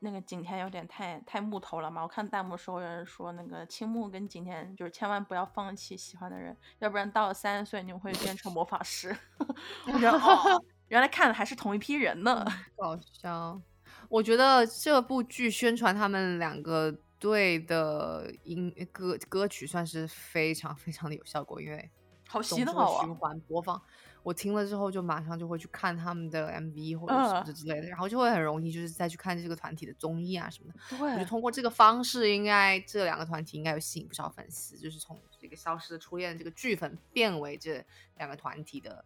那个景甜有点太太木头了嘛，我看弹幕的时候有人说那个青木跟景甜就是千万不要放弃喜欢的人，要不然到了三十岁你们会变成魔法师。我觉得哦，原来看的还是同一批人呢，搞笑。我觉得这部剧宣传他们两个队的音歌歌曲算是非常非常的有效果，因为好洗脑啊，循环播放。我听了之后，就马上就会去看他们的 MV 或者什么之类的，然后就会很容易就是再去看这个团体的综艺啊什么的。对，我就通过这个方式，应该这两个团体应该有吸引不少粉丝，就是从这个消失的初恋这个剧粉变为这两个团体的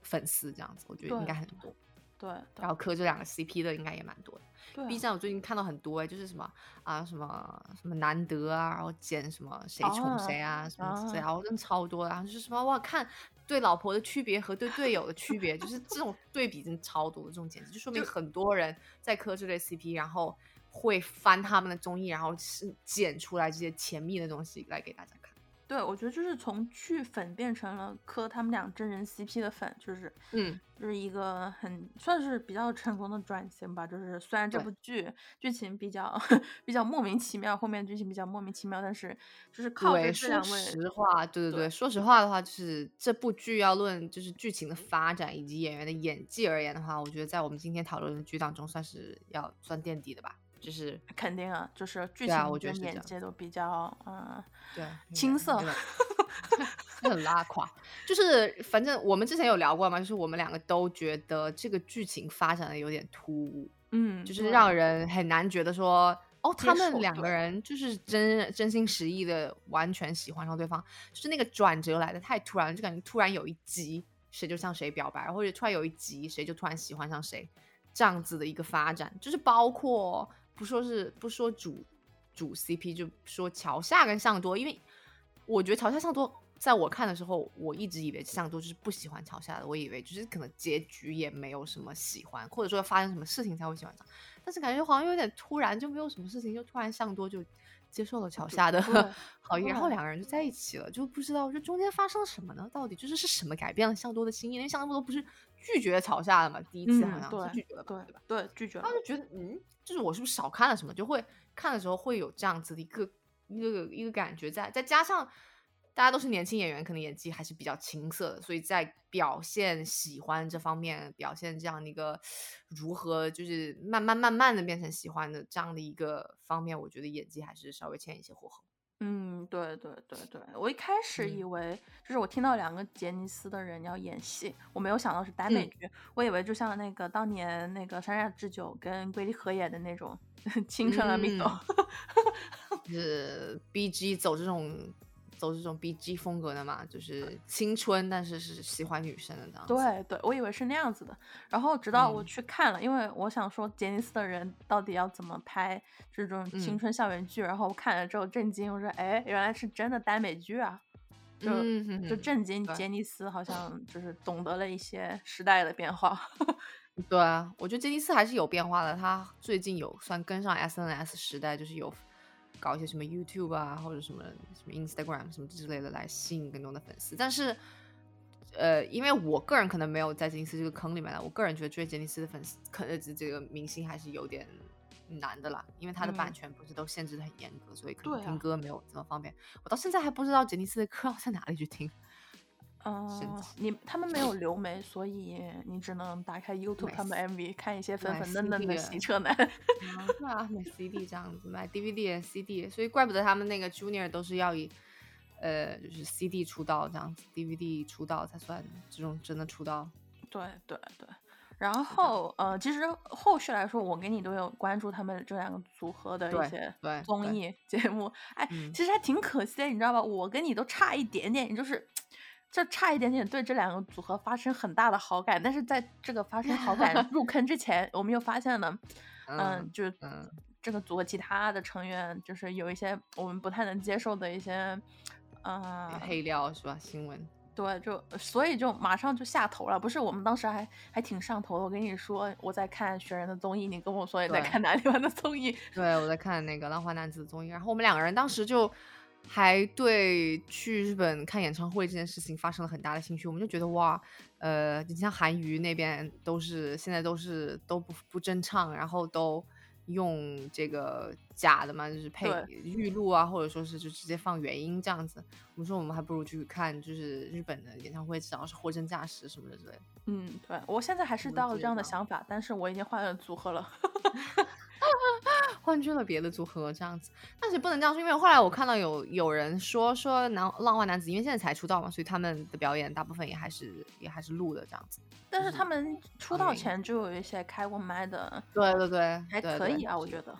粉丝，这样子，我觉得应该很多。对，然后磕这两个 CP 的应该也蛮多的。对，B 站我最近看到很多哎，就是什么啊什么什么难得啊，然后剪什么谁宠谁啊什么之类，然后真的超多，然后就是什么哇看对老婆的区别和对队友的区别，就是这种对比真的超多的，这种简直就说明很多人在磕这类 CP，然后会翻他们的综艺，然后是剪出来这些甜蜜的东西来给大家看。对，我觉得就是从剧粉变成了磕他们俩真人 CP 的粉，就是嗯，就是一个很算是比较成功的转型吧。就是虽然这部剧剧情比较 比较莫名其妙，后面剧情比较莫名其妙，但是就是靠着这两位。说实话，对对对，说实话的话，就是这部剧要论就是剧情的发展以及演员的演技而言的话，我觉得在我们今天讨论的剧当中算是要算垫底的吧。就是肯定啊，就是剧情跟演技都比较嗯，对，青涩，很拉垮。就是反正我们之前有聊过嘛，就是我们两个都觉得这个剧情发展的有点突兀，嗯，就是让人很难觉得说，哦，他们两个人就是真真心实意的完全喜欢上对方，就是那个转折来的太突然，就感觉突然有一集谁就向谁表白，或者突然有一集谁就突然喜欢上谁，这样子的一个发展，就是包括。不说是不说主主 CP，就说桥下跟向多，因为我觉得桥下向多在我看的时候，我一直以为向多就是不喜欢桥下的，我以为就是可能结局也没有什么喜欢，或者说发生什么事情才会喜欢上，但是感觉好像有点突然，就没有什么事情，就突然向多就接受了桥下的 好意，然后两个人就在一起了，就不知道就中间发生了什么呢？到底就是是什么改变了向多的心意？因为向多不是拒绝吵架了嘛，第一次好像是拒绝了，对对吧？对，拒绝了，他就觉得嗯。就是我是不是少看了什么，就会看的时候会有这样子的一个一个一个感觉在，再加上大家都是年轻演员，可能演技还是比较青涩的，所以在表现喜欢这方面，表现这样的一个如何就是慢慢慢慢的变成喜欢的这样的一个方面，我觉得演技还是稍微欠一些火候。嗯，对对对对，我一开始以为就是我听到两个杰尼斯的人要演戏，我没有想到是耽美剧，我以为就像那个当年那个山下智久跟龟梨和也的那种 青春的命斗，是 B G 走这种。走这种 B G 风格的嘛，就是青春，但是是喜欢女生的那样。对对，我以为是那样子的。然后直到我去看了，因为我想说杰尼斯的人到底要怎么拍这种青春校园剧，然后我看了之后震惊，我说哎，原来是真的耽美剧啊！就就震惊，杰尼斯好像就是懂得了一些时代的变化。对啊，我觉得杰尼斯还是有变化的，他最近有算跟上 S N S 时代，就是有。搞一些什么 YouTube 啊，或者什么什么 Instagram 什么之类的来吸引更多的粉丝，但是，呃，因为我个人可能没有在杰尼斯这个坑里面了，我个人觉得追杰尼斯的粉丝，可能这个明星还是有点难的啦，因为他的版权不是都限制的很严格，所以可能听歌没有这么方便。我到现在还不知道杰尼斯的歌要在哪里去听。嗯，你他们没有留眉，所以你只能打开 YouTube 他们 MV 看一些粉粉嫩嫩的洗车男。啊，买 CD 这样子，买 DVD、CD，所以怪不得他们那个 Junior 都是要以呃就是 CD 出道这样子，DVD 出道才算这种真的出道。对对对，然后呃，其实后续来说，我跟你都有关注他们这两个组合的一些综艺 节目。哎，其实还挺可惜的，你知道吧？我跟你都差一点点，就是。就差一点点对这两个组合发生很大的好感，但是在这个发生好感 入坑之前，我们又发现了，嗯，就是这个组合其他的成员就是有一些我们不太能接受的一些，嗯，黑料是吧？新闻。对，就所以就马上就下头了。不是我们当时还还挺上头的。我跟你说我在看雪人的综艺，你跟我说你在看哪里玩的综艺？对，我在看那个浪花男子的综艺。然后我们两个人当时就还对去日本看演唱会这件事情发生了很大的兴趣。我们就觉得哇，呃，你像韩娱那边都是现在都是都不不真唱，然后都。用这个假的嘛，就是配预录啊，或者说是就直接放原音这样子。我们说我们还不如去看就是日本的演唱会，只要是货真价实什么的之类的。嗯，对我现在还是到了这样的想法，但是我已经换了组合了。换去了别的组合这样子，但是不能这样说，因为后来我看到有有人说说男浪漫男子，因为现在才出道嘛，所以他们的表演大部分也还是也还是录的这样子。但是他们出道前就有一些开过麦的，对对对，还可以啊，我觉得。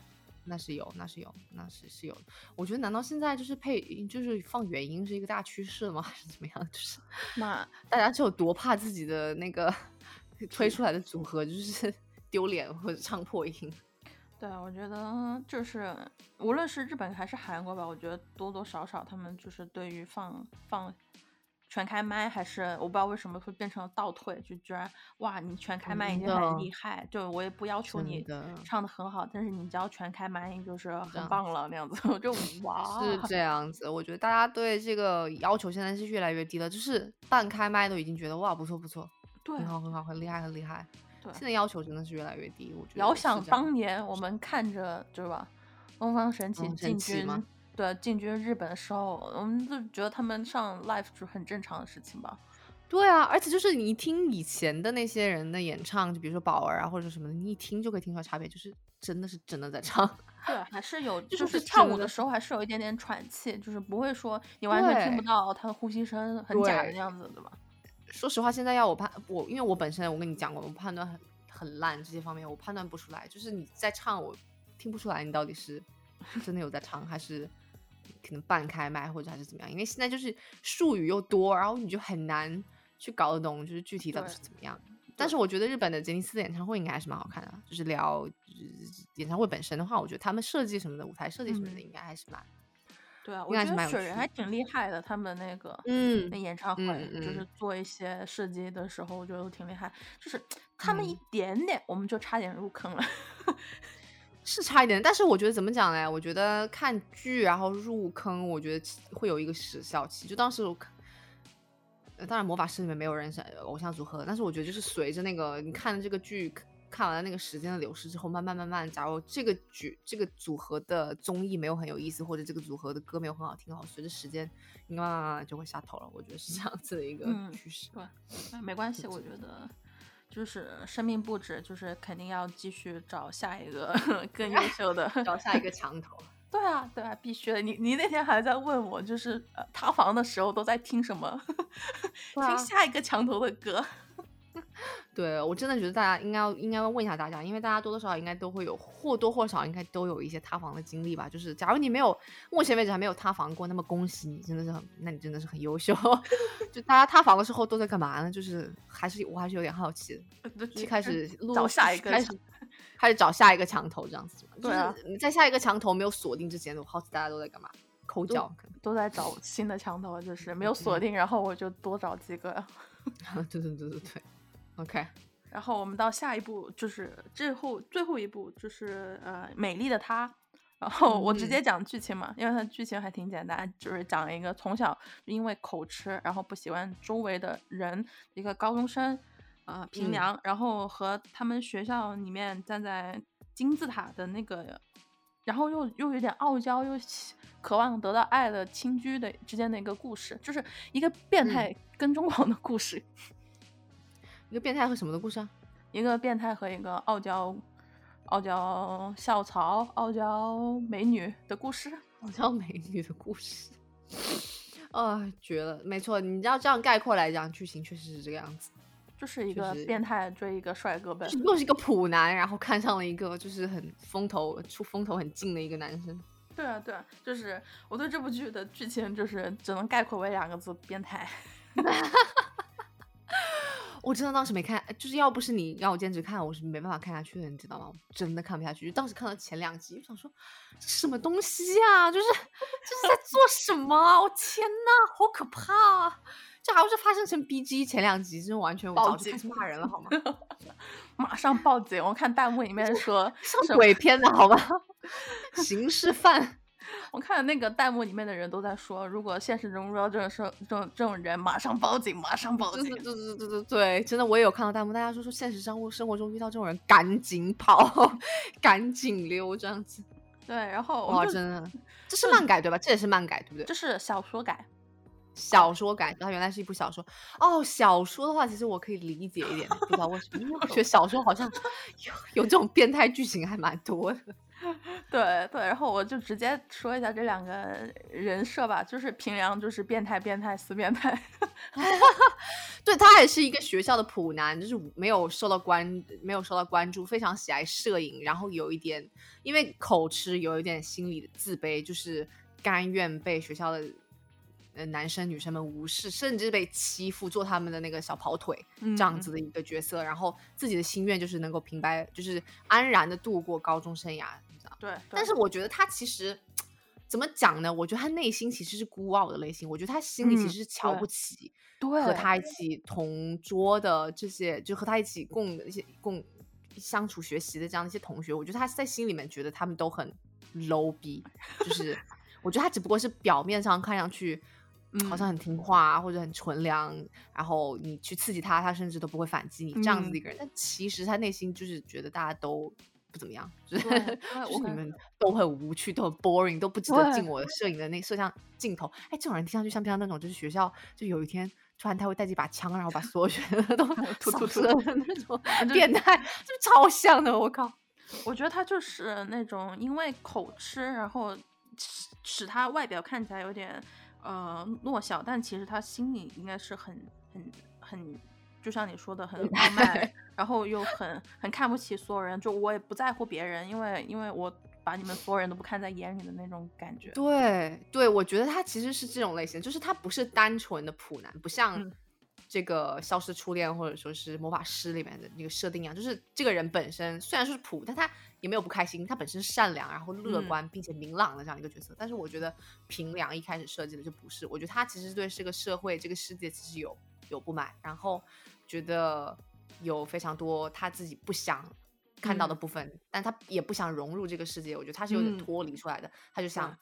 那是有，那是有，那是是有。我觉得难道现在就是配就是放原音是一个大趋势吗？还是怎么样？就是那大家是有多怕自己的那个推出来的组合就是丢脸或者唱破音？对，我觉得就是无论是日本还是韩国吧，我觉得多多少少他们就是对于放放全开麦，还是我不知道为什么会变成倒退，就居然哇，你全开麦已经很厉害，就我也不要求你唱的很好，但是你只要全开麦，就是很棒了那样子，我就哇，是这样子。我觉得大家对这个要求现在是越来越低了，就是半开麦都已经觉得哇不错不错，对，很好很好，很厉害很厉害。现在要求真的是越来越低，我觉得。遥想当年，我们看着，对吧？东方神起进军，对，进军日本的时候，我们就觉得他们上 live 是很正常的事情吧。对啊，而且就是你一听以前的那些人的演唱，就比如说宝儿啊或者什么的，你一听就可以听出来差别，就是真的是真的在唱。对，还是有，就是跳舞的时候还是有一点点喘气，就是不会说你完全听不到他的呼吸声很假的样子，对吧？说实话，现在要我判我，因为我本身我跟你讲过，我判断很很烂这些方面，我判断不出来。就是你在唱，我听不出来你到底是真的有在唱，还是可能半开麦，或者还是怎么样。因为现在就是术语又多，然后你就很难去搞得懂，就是具体到底是怎么样。但是我觉得日本的杰尼斯的演唱会应该还是蛮好看的。就是聊演唱会本身的话，我觉得他们设计什么的，舞台设计什么的，应该还是蛮。对啊，我觉得雪人还挺厉害的，他们那个嗯，那演唱会就是做一些设计的时候，我觉得都挺厉害。就是他们一点点，我们就差点入坑了，是差一点。但是我觉得怎么讲呢？我觉得看剧然后入坑，我觉得会有一个时效期。就当时我看，当然魔法师里面没有人是偶像组合，但是我觉得就是随着那个你看的这个剧。看完了那个时间的流逝之后，慢慢慢慢，假如这个剧这个组合的综艺没有很有意思，或者这个组合的歌没有很好听，好随着时间，慢慢慢慢就会下头了。我觉得是这样子的一个趋势。对，没关系，我觉得就是生命不止，就是肯定要继续找下一个 更优秀的，找下一个墙头。对啊，对啊，必须的。你你那天还在问我，就是呃塌房的时候都在听什么？听下一个墙头的歌。对我真的觉得大家应该要应该要问一下大家，因为大家多多少少应该都会有或多或少应该都有一些塌房的经历吧。就是假如你没有目前为止还没有塌房过，那么恭喜你，真的是很，那你真的是很优秀。就大家塌房的时候都在干嘛呢？就是还是我还是有点好奇 的，就开始找下一个，开始 开始找下一个墙头这样子。对啊，你在下一个墙头没有锁定之前，我好奇大家都在干嘛？抠脚，都在找新的墙头，就是没有锁定，然后我就多找几个。对对对对对。OK，然后我们到下一步，就是最后最后一步，就是呃，美丽的她。然后我直接讲剧情嘛，因为它剧情还挺简单，就是讲一个从小因为口吃，然后不喜欢周围的人，一个高中生，啊，平良，然后和他们学校里面站在金字塔的那个，然后又又有点傲娇，又渴望得到爱的亲居的之间的一个故事，就是一个变态跟踪狂的故事。一个变态和什么的故事啊？一个变态和一个傲娇、傲娇校草、傲娇美女的故事。傲娇美女的故事，啊，绝了！没错，你要这样概括来讲，剧情确实是这个样子。就是一个变态追一个帅哥呗，又是一个普男，然后看上了一个就是很风头出风头很近的一个男生。对啊，对啊，就是我对这部剧的剧情就是只能概括为两个字：变态。我真的当时没看，就是要不是你让我坚持看，我是没办法看下去的，你知道吗？真的看不下去。就当时看到前两集，我想说什么东西啊？就是这是在做什么？我天呐，好可怕！啊！这还不是发生成 B G 前两集，真的完全我早就开始骂人了，好吗？马上报警！我看弹幕里面说 像鬼片的好吗？刑事犯。我看那个弹幕里面的人都在说，如果现实中遇到这种事、这种这种人，马上报警，马上报警。对对对对对对对，真的我也有看到弹幕，大家说说现实生活生活中遇到这种人，赶紧跑，赶紧溜，这样子。对，然后哇，真的，这是漫改对吧？这也是漫改对不对？这是小说改，小说改，它原来是一部小说。哦，小说的话，其实我可以理解一点，不知道为什么，因为我觉得小说好像 有有这种变态剧情还蛮多的。对对，然后我就直接说一下这两个人设吧，就是平良就是变态变态死变态，对他也是一个学校的普男，就是没有受到关没有受到关注，非常喜爱摄影，然后有一点因为口吃有一点心理的自卑，就是甘愿被学校的呃男生女生们无视，甚至被欺负，做他们的那个小跑腿这样子的一个角色，然后自己的心愿就是能够平白就是安然的度过高中生涯。对，但是我觉得他其实怎么讲呢？我觉得他内心其实是孤傲的类型。我觉得他心里其实是瞧不起和他一起同桌的这些，就和他一起共的一些共相处学习的这样的一些同学。我觉得他在心里面觉得他们都很 low 逼，就是 我觉得他只不过是表面上看上去好像很听话或者很纯良，然后你去刺激他，他甚至都不会反击你这样子的一个人。但其实他内心就是觉得大家都。不怎么样，就是 就是你们都很无趣，都很 boring，都不值得进我的摄影的那摄像镜头。哎，这种人听上去像不像那种，就是学校就有一天突然他会带着一把枪，然后把所有学生 都突突的那种变态，就超像的。我靠，我觉得他就是那种因为口吃，然后使使他外表看起来有点呃弱小，但其实他心里应该是很很很。就像你说的，很傲慢，然后又很很看不起所有人。就我也不在乎别人，因为因为我把你们所有人都不看在眼里的那种感觉。对对，我觉得他其实是这种类型，就是他不是单纯的普男，不像这个《消失初恋》或者说是《魔法师》里面的那个设定一样，就是这个人本身虽然说是普，但他也没有不开心，他本身善良，然后乐观并且明朗的这样一个角色。但是我觉得平良一开始设计的就不是，我觉得他其实对这个社会、这个世界其实有有不满，然后。觉得有非常多他自己不想看到的部分，但他也不想融入这个世界。我觉得他是有点脱离出来的，他就想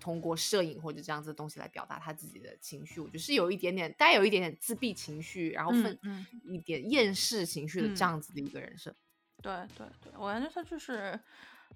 通过摄影或者这样子的东西来表达他自己的情绪。我觉得是有一点点带有一点点自闭情绪，然后分一点厌世情绪的这样子的一个人设。对对对，我感觉他就是。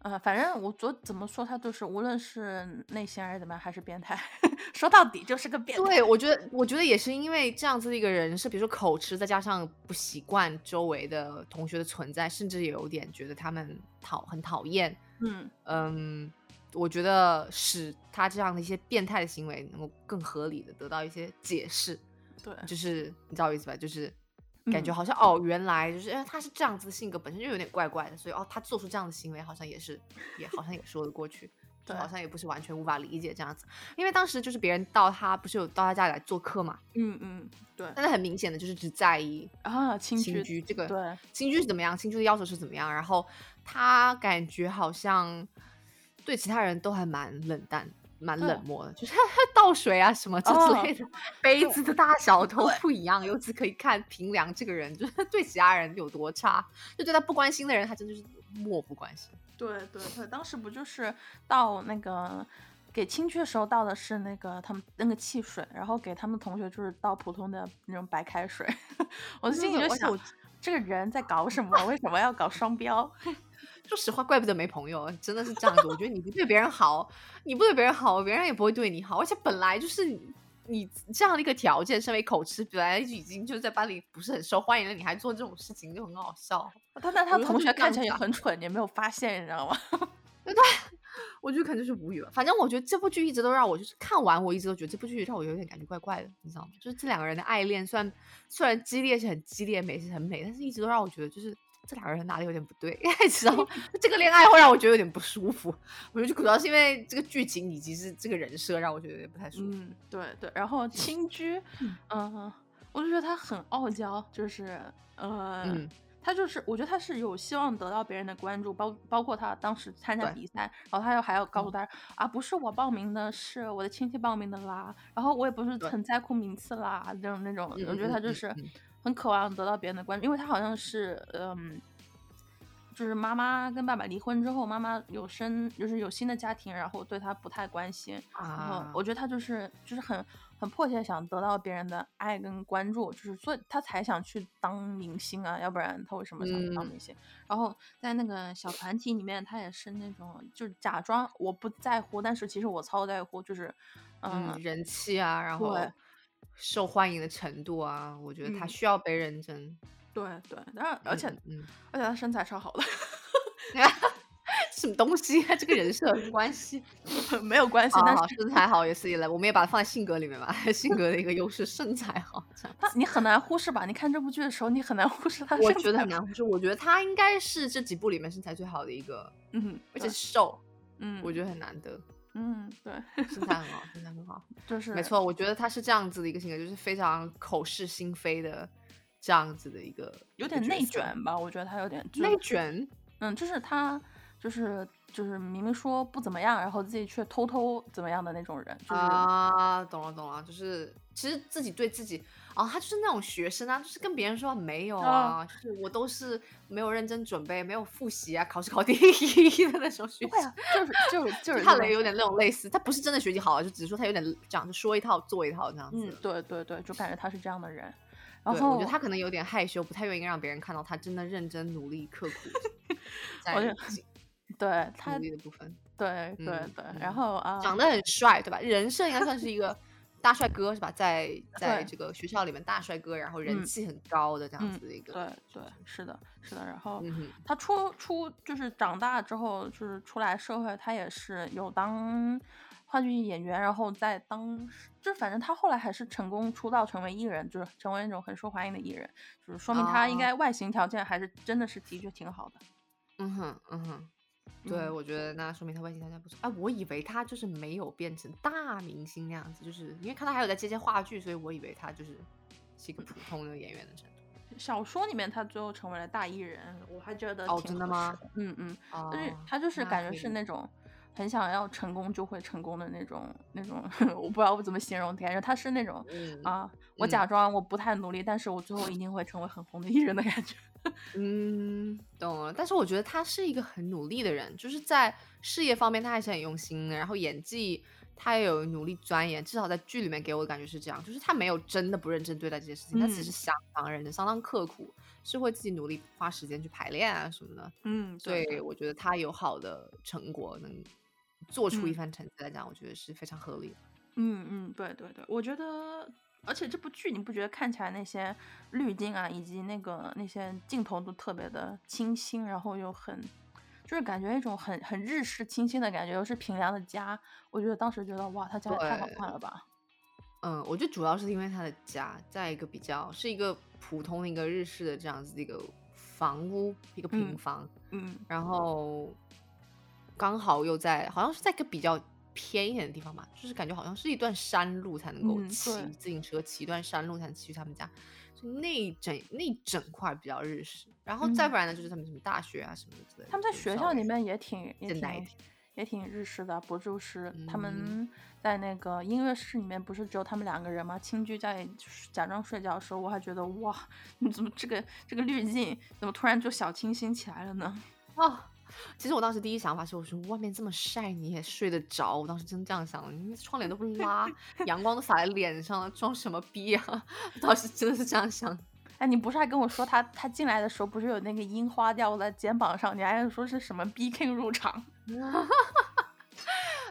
呃，反正我昨怎么说他都是，无论是内心还是怎么样，还是变态。说到底就是个变态。对，我觉得，我觉得也是因为这样子的一个人是，比如说口吃，再加上不习惯周围的同学的存在，甚至也有点觉得他们讨很讨厌。嗯嗯，我觉得使他这样的一些变态的行为能够更合理的得到一些解释。对，就是你知道我意思吧？就是。感觉好像哦，原来就是因为，他是这样子的性格，本身就有点怪怪的，所以哦，他做出这样的行为，好像也是，也好像也说得过去，对，好像也不是完全无法理解这样子。因为当时就是别人到他不是有到他家里来做客嘛，嗯嗯，对。但是很明显的就是只在意啊亲居这个，对，亲居是怎么样，亲居的要求是怎么样，然后他感觉好像对其他人都还蛮冷淡。蛮冷漠的，就是 倒水啊什么之类的，杯子的大小都不一样。由此可以看平良这个人，就是对其他人有多差，就对他不关心的人，他真的是漠不关心。对对对，当时不就是倒那个给亲戚的时候倒的是那个他们那个汽水，然后给他们同学就是倒普通的那种白开水。我心里就想，这个人在搞什么？为什么要搞双标？说实话，怪不得没朋友，真的是这样子。我觉得你不对别人好，你不对别人好，别人也不会对你好。而且本来就是你这样的一个条件，身为口吃，本来就已经就是在班里不是很受欢迎了，你还做这种事情，就很好笑。他那他同学看起来也很蠢，你没有发现，你知道吗？对，我觉得可能就是无语了。反正我觉得这部剧一直都让我就是看完，我一直都觉得这部剧让我有点感觉怪怪的，你知道吗？就是这两个人的爱恋，虽然虽然激烈是很激烈，美是很美，但是一直都让我觉得就是。这两个人哪里有点不对？你知道，这个恋爱会让我觉得有点不舒服。我觉得主要是因为这个剧情以及是这个人设让我觉得有点不太舒服。嗯，对对。然后青居，嗯，我就觉得他很傲娇，就是呃，他就是，我觉得他是有希望得到别人的关注，包包括他当时参加比赛，然后他又还要告诉嗯大家、啊，不是我报名的，是我的亲戚报名的啦，然后我也不是很在乎名次啦，这种那种，嗯我觉得他就是嗯很渴望得到别人的关注，因为他好像是嗯。就是妈妈跟爸爸离婚之后，妈妈有生就是有新的家庭，然后对他不太关心，然后啊我觉得他就是就是很很迫切想得到别人的爱跟关注，就是所以他才想去当明星啊，要不然他为什么想去当嗯明星？然后在那个小团体里面，他也是那种就是假装我不在乎，但是其实我超在乎，就是嗯嗯，人气啊，然后对受欢迎的程度啊，我觉得他嗯需要被认真。对对，然后而且、嗯，而且他身材超好的，嗯 什么东西啊？这个人设关系？没有关系，好但是好身材好也是一类，我们也把它放在性格里面吧，性格的一个优势，身材好。他你很难忽视吧？你看这部剧的时候，你很难忽视他我觉得很难忽视，我觉得他应该是这几部里面身材最好的一个，嗯，而且瘦，嗯，我觉得很难得，嗯对，身材很好，身材很好。就是没错，我觉得他是这样子的一个性格，就是非常口是心非的这样子的一个，有点内卷吧？我觉得他有点内卷。嗯，就是他，就是就是明明说不怎么样，然后自己却偷偷怎么样的那种人，就是、啊，懂了懂了，就是其实自己对自己啊，他就是那种学生啊，就是跟别人说没有啊，就是我都是没有认真准备，没有复习啊，考试考第一的那种学对啊生。，就是就是就是看了有点那种类似，他不是真的学习好啊，就只是说他有点这样，就说一套做一套这样子。嗯，对对对，就感觉他是这样的人。然，后我觉得他可能有点害羞，不太愿意让别人看到他真的认真努力刻苦 在对他努力的部分。对对嗯对，嗯然后啊，长得很帅，对吧？人设应该算是一个大帅哥，是吧？在在这个学校里面，大帅哥，然后人嗯气很高的这样嗯子的一个。对对是的是的，然后。他出出就是长大之后，就是出来社会，他也是有当话剧演员，然后在当，就是反正他后来还是成功出道成为艺人，就是成为那种很受欢迎的艺人，就是说明他应哦该外形条件还是真的是的确挺好的。嗯哼，嗯哼。对，嗯我觉得那说明他外形条件不错。哎，我以为他就是没有变成大明星那样子，就是因为看他还有在接些话剧，所以我以为他就是是一个普通的演员的程度。小说里面他最后成为了大艺人，我还觉得哦真的吗？嗯嗯，哦就是他就是感觉是那种很想要成功就会成功的那种那种，我不知道我怎么形容，感觉他是那种嗯啊，我嗯假装我不太努力，但是我最后一定会成为很红的艺人的感觉。嗯，懂了。但是我觉得他是一个很努力的人，就是在事业方面他还是很用心的，然后演技他也有努力钻研，至少在剧里面给我的感觉是这样，就是他没有真的不认真对待这些事情，他只是嗯相当认真、相当刻苦，是会自己努力花时间去排练啊什么的。嗯，所以我觉得他有好的成果，能做出一嗯番成绩来讲，我觉得是非常合理的。嗯嗯，对对对，我觉得，而且这部剧你不觉得看起来那些滤镜啊，以及那个那些镜头都特别的清新，然后又很，就是感觉一种很很日式清新的感觉，又是平良的家，我觉得当时觉得哇，他家也太好看了吧。嗯，我觉得主要是因为他的家在一个比较是一个普通的一个日式的这样子的一个房屋，一个平嗯房，嗯然后刚好又在好像是在一个比较偏一点的地方吧，就是感觉好像是一段山路才能够嗯骑、对自行车，骑一段山路才能骑去他们家，那一整那一整块比较日式。然后再嗯不然呢，就是他们什么大学啊什么之类的，他们在学校里面也挺也挺也挺日式的，不就是他嗯们在那个音乐室里面不是只有他们两个人吗？亲居在假装睡觉的时候，我还觉得哇，你怎么这个这个滤镜怎么突然就小清新起来了呢？哦，其实我当时第一想法是，我说外面这么晒，你也睡得着？我当时真这样想，你窗帘都不拉，阳光都洒在脸上了，装什么逼啊？我 当时真的是这样想。哎，你不是还跟我说他他进来的时候不是有那个樱花掉在肩膀上，你还说是什么 B King 入场？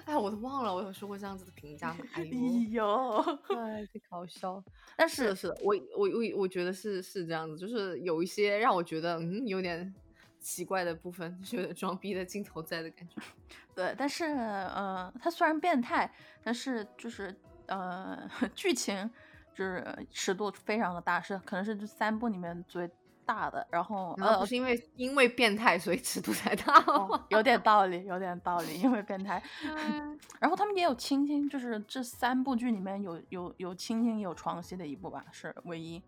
哎，我都忘了我有说过这样子的评价吗？哎呦，有，哎，太搞笑。但是，是是的，我我我我觉得是是这样子，就是有一些让我觉得嗯有点奇怪的部分，就是有 点装逼的镜头在的感觉。对，但是呃，他虽然变态，但是就是呃，剧情就是尺度非常的大，是可能是这三部里面最大的。然后呃后不，是因为因为变态所以尺度才大哦吗？有点道理，有点道理，因为变态。嗯然后他们也有亲亲，就是这三部剧里面有有有亲亲有床戏的一部吧，是唯一。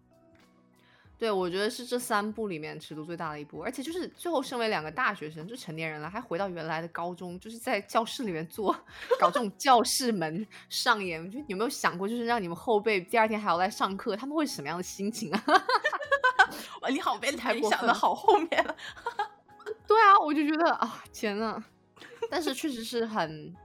对，我觉得是这三部里面尺度最大的一部，而且就是最后身为两个大学生，就成年人了，还回到原来的高中，就是在教室里面做搞这种教室门上演。就有没有想过，就是让你们后辈第二天还要来上课，他们会是什么样的心情啊？哇，你好变态，你想的好后面了。对啊，我就觉得啊，天呐！但是确实是很，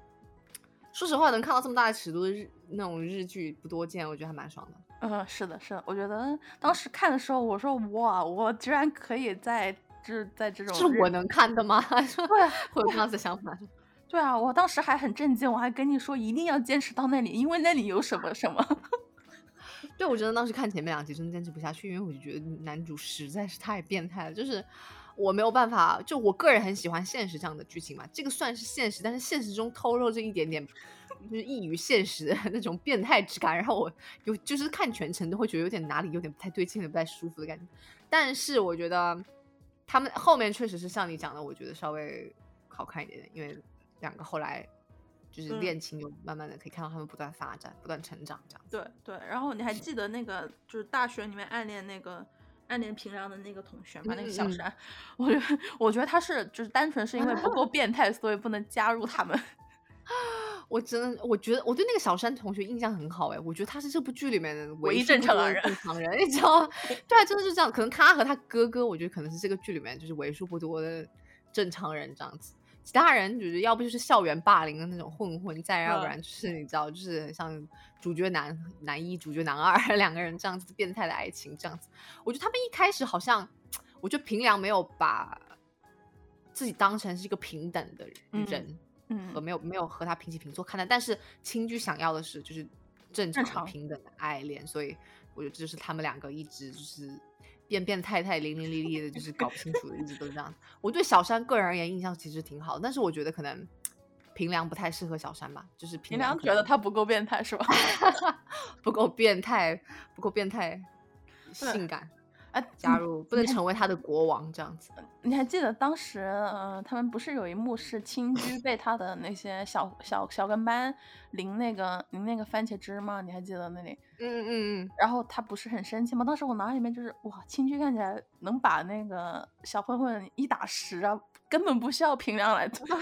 说实话，能看到这么大的尺度的日那种日剧不多见，我觉得还蛮爽的。嗯，是的，是的，我觉得当时看的时候，我说哇，我居然可以在这在这种是我能看的吗？对，会有这样子想法。对啊，我当时还很震惊，我还跟你说一定要坚持到那里，因为那里有什么什么。对，我觉得当时看前面两集真的坚持不下去，因为我就觉得男主实在是太变态了，就是我没有办法，就我个人很喜欢现实这样的剧情嘛，这个算是现实，但是现实中透露这一点点。就是异于现实的那种变态之感，然后我有就是看全程都会觉得有点哪里有点不太对劲的、不太舒服的感觉。但是我觉得他们后面确实是像你讲的，我觉得稍微好看一点点，因为两个后来就是恋情，就慢慢的可以看到他们不断发展、不断成长这样。对对，然后你还记得那个就是大学里面暗恋那个暗恋平良的那个同学吗？那个小山，我觉得我觉得他是就是单纯是因为不够变态，所以不能加入他们。我真的，我觉得我对那个小山同学印象很好哎，我觉得他是这部剧里面的唯一正常人，正常人，你知道吗？对啊，真的是这样。可能他和他哥哥，我觉得可能是这个剧里面就是为数不多的正常人这样子。其他人就是要不就是校园霸凌的那种混混，再要不然就是你知道，就是像主角男男一、主角男二 两个人这样子变态的爱情这样子。我觉得他们一开始好像，我觉得平良没有把自己当成是一个平等的人。嗯，和没有没有和他平起平坐看待，但是青居想要的是就是正常平等的爱恋，所以我觉得这就是他们两个一直就是变变态态、伶伶俐俐的，就是搞不清楚的，一直都这样。我对小山个人而言印象其实挺好，但是我觉得可能平良不太适合小山吧，就是平良觉得他不够变态是吧？不够变态，不够变态，性感。加入不能成为他的国王这样子。你还记得当时，呃，他们不是有一幕是青 居被他的那些小小小跟班淋那个淋那个番茄汁吗？你还记得那里？嗯嗯嗯。然后他不是很生气吗？当时我脑海里面就是哇，青居看起来能把那个小混混一打十啊，根本不需要平良来做。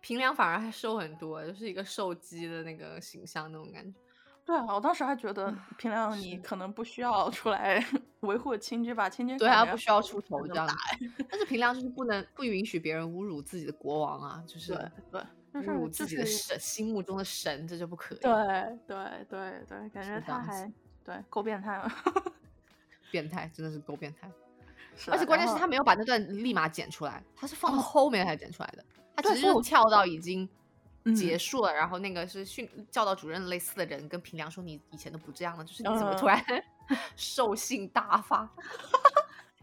平良反而还瘦很多，就是一个瘦鸡的那个形象那种感觉。对啊，我当时还觉得平良你可能不需要出来 维护青居吧，青居对啊，不需要出头这样。但是平良就是不能不允许别人侮辱自己的国王啊，就是对，侮辱自己的神，心目中的神，这就不可以。对对对对，感觉他还对够变态了，变态真的是够变态。而且关键是他没有把那段立马剪出来，他是放到后面才剪出来的，他只是跳到已经。结束了，然后那个是训教导主任类似的人跟平良说：“你以前都不这样了，就是你怎么突然 兽性大发？”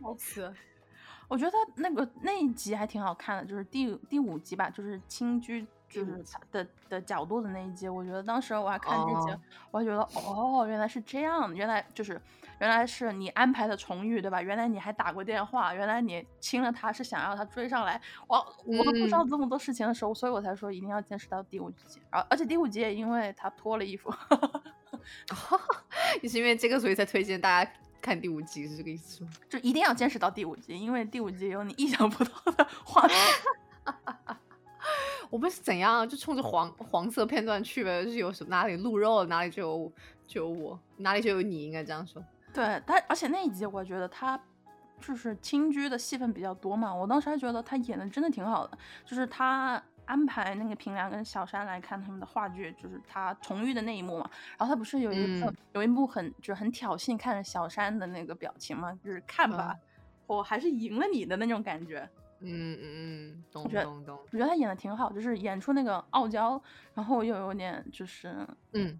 好死！我觉得那个那一集还挺好看的，就是第第五集吧，就是青居。就是的的角度的那一集，我觉得当时我还看这集，我还觉得哦，原来是这样，原来就是原来是你安排的重遇，对吧？原来你还打过电话，原来你亲了他是想要他追上来，我我都不知道这么多事情的时候，所以我才说一定要坚持到第五集。而而且第五集也因为他脱了衣服，也是因为这个所以才推荐大家看第五集，是这个意思吗？就一定要坚持到第五集，因为第五集有你意想不到的画面。我们是怎样就冲着黄黄色片段去呗？就是有什哪里露肉，哪里就有就有我，哪里就有你，应该这样说。对他，而且那一集我觉得他就是青居的戏份比较多嘛。我当时还觉得他演的真的挺好的，就是他安排那个平良跟小山来看他们的话剧，就是他重遇的那一幕嘛。然后他不是有一个有一幕很就是很挑衅看着小山的那个表情嘛，就是看吧，我还是赢了你的那种感觉。嗯嗯嗯，懂懂懂。我觉得他演的挺好，就是演出那个傲娇，然后又有点就是嗯，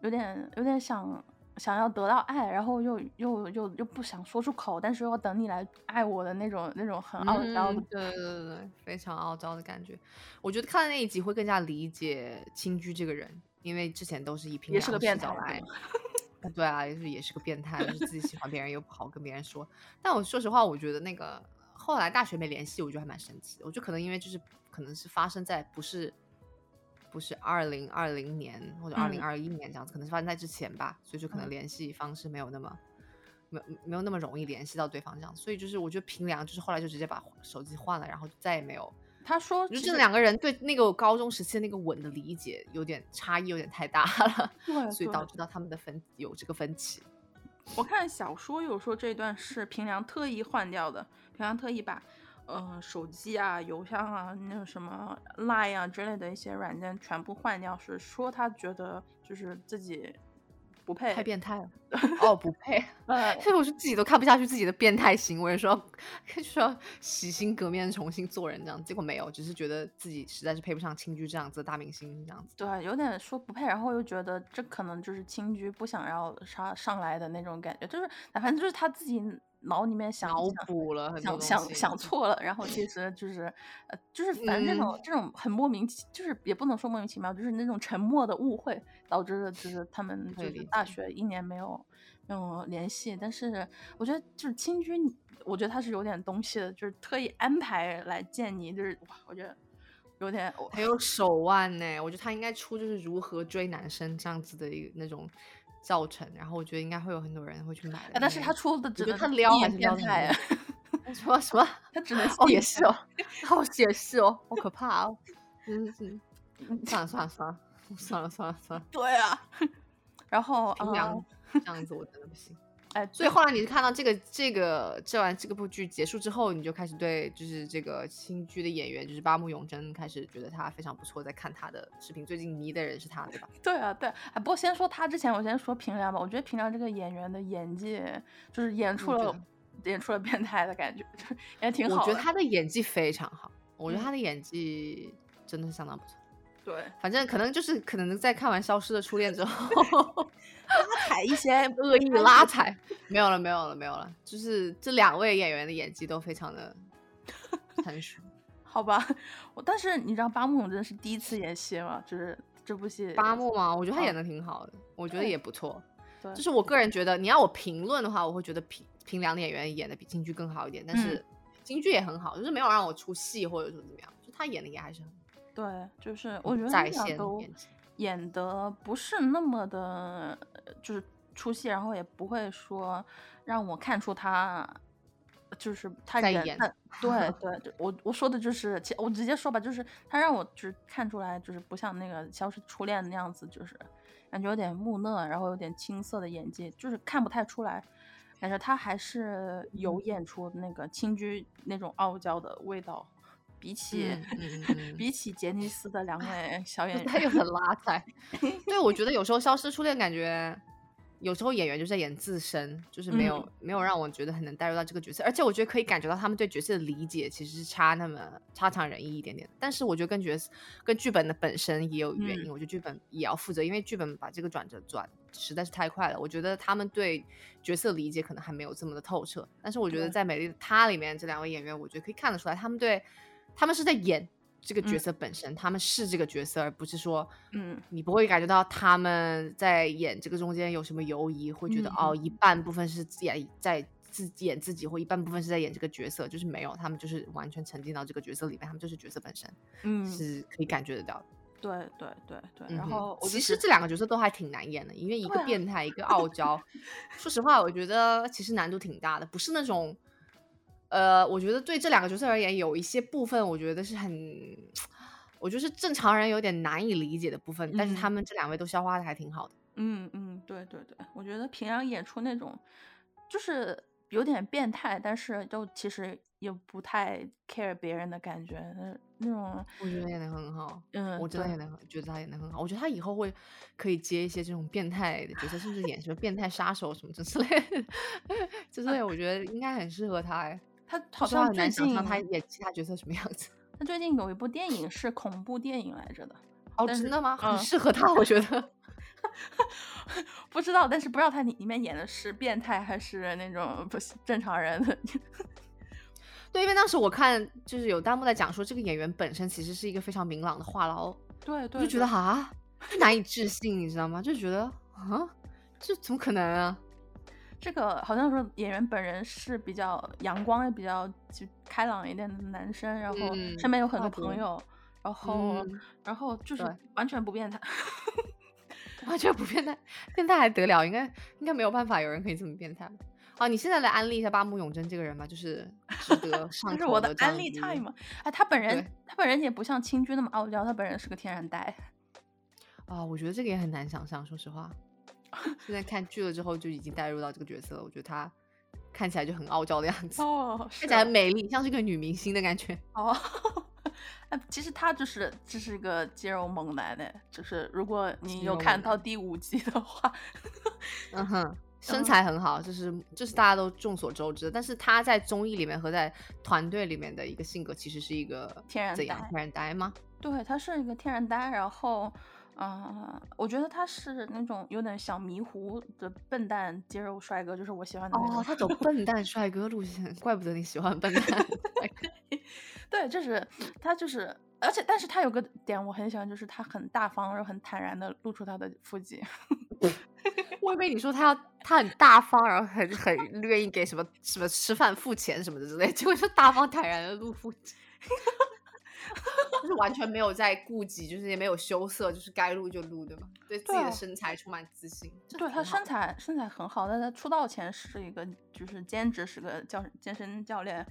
有点有点想想要得到爱，然后又又又又不想说出口，但是又等你来爱我的那种那种很傲娇的，对对对对，非常傲娇的感觉。我觉得看了那一集会更加理解青居这个人，因为之前都是以平常视角来，对啊，也是也是个变态，就是自己喜欢别人又不好跟别人说。但我说实话，我觉得那个。后来大学没联系，我觉得还蛮神奇的。我觉得可能因为就是可能是发生在不是不是二零二零年或者二零二一年这样子，可能是发生在之前吧，所以就可能联系方式没有那么没有没有那么容易联系到对方这样，所以就是我觉得平良就是后来就直接把手机换了，然后就再也没有。他说，就这两个人对那个高中时期的那个吻的理解有点差异，有点太大了，对，所以导致到他们的分有这个分歧。我看小说有说这段是平良特意换掉的，平良特意把。呃，手机啊，邮箱啊，那个什么 Line 啊之类的一些软件全部换掉，是说他觉得就是自己不配，太变态了。哦，不配。所以我是自己都看不下去自己的变态行为，说 说洗心革面重新做人这样，结果没有，只是觉得自己实在是配不上青居这样子的大明星这样子。对，有点说不配，然后又觉得这可能就是青居不想要上上来的那种感觉，就是反正就是他自己。脑里面想脑补了，想想想错了，然后其实就是，呃，就是反正这种这种很莫名其，就是也不能说莫名其妙，就是那种沉默的误会导致的，就是他们就是大学一年没有没有联系。但是我觉得就是青居，我觉得他是有点东西的，就是特意安排来见你，就是哇，我觉得有点很有手腕呢。我觉得他应该出就是如何追男生这样子的一个那种。教程，然后我觉得应该会有很多人会去买。但是他出的只能他撩还是变态？什么什么？他只能哦也是哦，好解释哦，好可怕哦。嗯嗯，算了算了算了算了算了算了。对啊，然后平凉这样子我真的不行。哎，所以后来你是看到这个这个这完这个部剧结束之后，你就开始对就是这个新剧的演员就是八木永真开始觉得他非常不错，在看他的视频。最近迷的人是他，对吧？对啊，对。哎，不过先说他之前，我先说平良吧。我觉得平良这个演员的演技就是演出了演出了变态的感觉，也挺好。我觉得他的演技非常好，我觉得他的演技真的是相当不错。对，反正可能就是可能在看完《消失的初恋》之后。拉踩一些恶意拉踩，没有了，没有了，没有了。就是这两位演员的演技都非常的 成熟，好吧。我但是你知道八木永真是第一次演戏吗？就是这部戏八木吗？我觉得他演的挺好的，我觉得也不错。就是我个人觉得，你要我评论的话，我会觉得平平良的演员演的比京剧更好一点。但是京剧也很好，就是没有让我出戏或者说怎么样，就他演的也还是很对，就是我觉得在线演的不是那么的，就是出戏，然后也不会说让我看出他就是他演，对对，我我说的就是，我直接说吧，就是他让我就是看出来，就是不像那个《消失初恋》那样子，就是感觉有点木讷，然后有点青涩的演技，就是看不太出来，感觉他还是有演出那个青居那种傲娇的味道。比起比起杰尼斯的两位小演员，他又很拉踩。对，我觉得有时候《消失初恋》感觉有时候演员就在演自身，就是没有没有让我觉得很能带入到这个角色。而且我觉得可以感觉到他们对角色的理解其实是差那么差强人意一点点。但是我觉得跟角色跟剧本的本身也有原因。我觉得剧本也要负责，因为剧本把这个转折转实在是太快了。我觉得他们对角色理解可能还没有这么的透彻。但是我觉得在《美丽的她》里面这两位演员，我觉得可以看得出来他们对。他们是在演这个角色本身，他们是这个角色，而不是说，嗯，你不会感觉到他们在演这个中间有什么犹疑，会觉得哦，一半部分是演在自演自己，或一半部分是在演这个角色，就是没有，他们就是完全沉浸到这个角色里面，他们就是角色本身，嗯，是可以感觉得到。对对对对，然后其实这两个角色都还挺难演的，因为一个变态，一个 傲娇。说实话，我觉得其实难度挺大的，不是那种。呃，我觉得对这两个角色而言，有一些部分我觉得是很，我觉得是正常人有点难以理解的部分，但是他们这两位都消化的还挺好的。嗯嗯，对对对，我觉得平阳演出那种就是有点变态，但是又其实也不太 care 别人的感觉，那那种我觉得演的很好。嗯，我真的演的觉得他演的很好，我觉得他以后会可以接一些这种变态的角色，甚至演什么变态杀手什么之类的，之类，我觉得应该很适合他哎。他好像最近他演其他角色什么样子？他最近有一部电影是恐怖电影来着的。哦，真的吗？很适合他，我觉得。不知道，但是不知道他里里面演的是变态还是那种不是正常人。对，因为当时我看就是有弹幕在讲说，这个演员本身其实是一个非常明朗的话痨。对对。就觉得啊，难以置信，你知道吗？就觉得啊，这怎么可能啊？这个好像说演员本人是比较阳光、也比较就开朗一点的男生，然后身边有很多朋友，然后然后就是完全不变态，完全不变态，变态还得了？应该应该没有办法有人可以这么变态。好，你现在来安利一下八木永真这个人吧，就是值得 上是我的安利 time 嘛。哎，他本人他本人也不像青居那么傲娇，他本人是个天然呆。啊，我觉得这个也很难想象，说实话。现在看剧了之后就已经带入到这个角色了，我觉得她看起来就很傲娇的样子，哦，看是起来很美丽，像是个女明星的感觉。哦，哎，其实她就是这是个肌肉猛男呢，就是如果你有看到第五集的话，嗯哼，身嗯材很好，就是就是大家都众所周知的。但是他在综艺里面和在团队里面的一个性格，其实是一个天然天然呆吗？对，他是一个天然呆，然后，嗯、我觉得他是那种有点小迷糊的笨蛋肌肉帅哥，就是我喜欢的那种。哦，他走笨蛋帅哥路线，怪不得你喜欢笨蛋。对，就是他就是，而且但是他有个点我很喜欢，就是他很大方，然后很坦然的露出他的腹肌。我以为你说他要他很大方，然后很很愿意给什么什么吃饭付钱什么的之类，结果就大方坦然的露腹肌，就是完全没有在顾及，就是也没有羞涩，就是该录就录，对吧？对自己的身材充满自信，这对他身材身材很好，但他出道前是一个就是兼职是个教健身教练，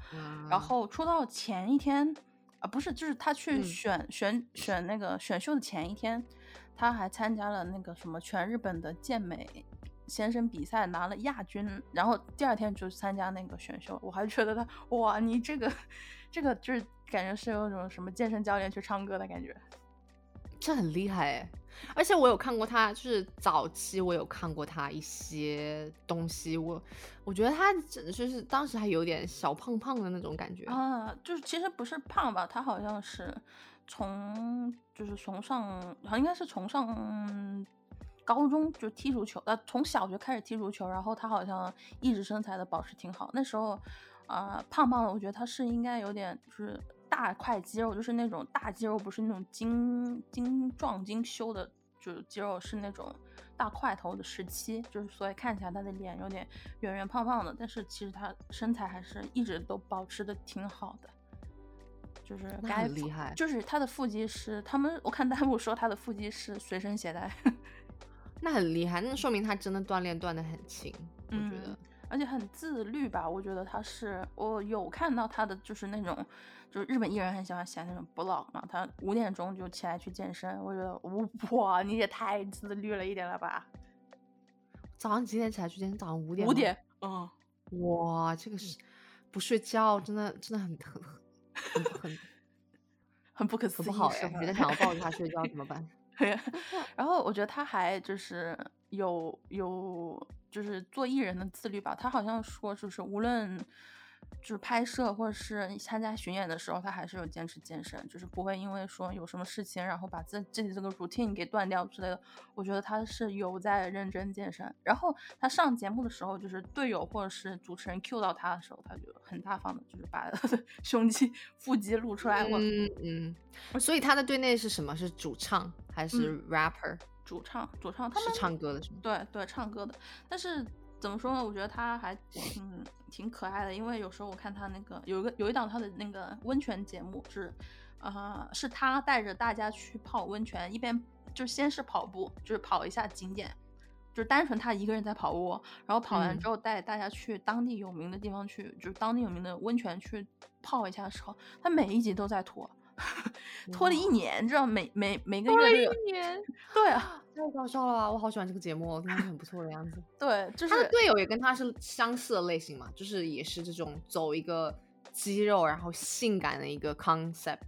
然。嗯后出道前一天啊不是就是他去嗯。选、选选那个选秀的前一天，他还参加了那个什么全日本的健美先生比赛拿了亚军，然后第二天就参加那个选秀，我还觉得他哇你这个这个就是感觉是有种什么健身教练去唱歌的感觉。这很厉害哎！而且我有看过他，就是早期我有看过他一些东西，我我觉得他真的就是当时还有点小胖胖的那种感觉。啊，就是其实不是胖吧，他好像是从就是从上，好像应该是从上高中就踢足球，呃，从小学开始踢足球，然后他好像一直身材的保持挺好。那时候，啊、胖胖的，我觉得他是应该有点就是大块肌肉，就是那种大肌肉，不是那种精精壮精修的，就是肌肉是那种大块头的时期，就是所以看起来他的脸有点圆圆胖胖的，但是其实他身材还是一直都保持的挺好的，就是该厉害就是他的腹肌是他们我看弹幕说他的腹肌是随身携带，那很厉害，那说明他真的锻炼锻的很勤，我觉嗯得。而且很自律吧，我觉得他是我有看到他的就是那种。就是日本艺人很喜欢写那种 blog 嘛，他五点钟就起来去健身，我觉得哇，你也太自律了一点了吧？早上几点起来去健身？早上五点。五。点，嗯，哇，这个是不睡觉，真的真的很很很很 很不可思议，很不好哎！是吧觉得想要抱着他睡觉怎么办？然后我觉得他还就是有有就是做艺人的自律吧，他好像说就是无论就是拍摄或者是参加巡演的时候，他还是有坚持健身，就是不会因为说有什么事情，然后把自自己这个 routine 给断掉之类的。我觉得他是有在认真健身。然后他上节目的时候，就是队友或者是主持人 cue 到他的时候，他就很大方的，就是把他 的胸肌、腹肌露出来。我嗯嗯，所以他的队内是什么？是主唱还是 rapper？、主唱，主唱，他们是唱歌的是吗？对对，唱歌的。但是怎么说呢？我觉得他还 挺挺可爱的，因为有时候我看他那个有一个有一档他的那个温泉节目，是呃是他带着大家去泡温泉，一边就先是跑步，就是跑一下景点。就是单纯他一个人在跑步，然后跑完嗯之后带大家去当地有名的地方去，就是当地有名的温泉去泡一下的时候，他每一集都在拖，拖了一年，知道每每每个月都有，年，对啊，太搞笑了吧！我好喜欢这个节目哦，听起来很不错的样子。对，就是他的队友也跟他是相似的类型嘛，就是也是这种走一个肌肉然后性感的一个 concept。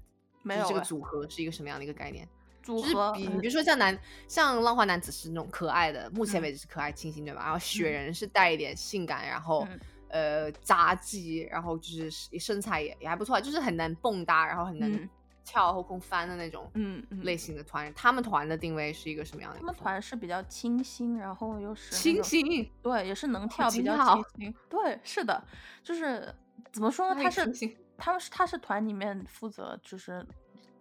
没有这个组合是一个什么样的一个概念？组就是合嗯比你比如 说像男像浪花男子是那种可爱的，目前嗯为止是可爱清新对吧？然后雪人是带一点性感，然后、嗯呃杂技，然后就是身材也也还不错，就是很能蹦跶，然后很能嗯跳后空翻的那种嗯嗯类型的团。他们团的定位是一个什么样的他们？团是比较清新，然后又是清新，对，也是能跳，比较清新。对，是的，就是怎么说呢？他是他们是他是团里面负责就是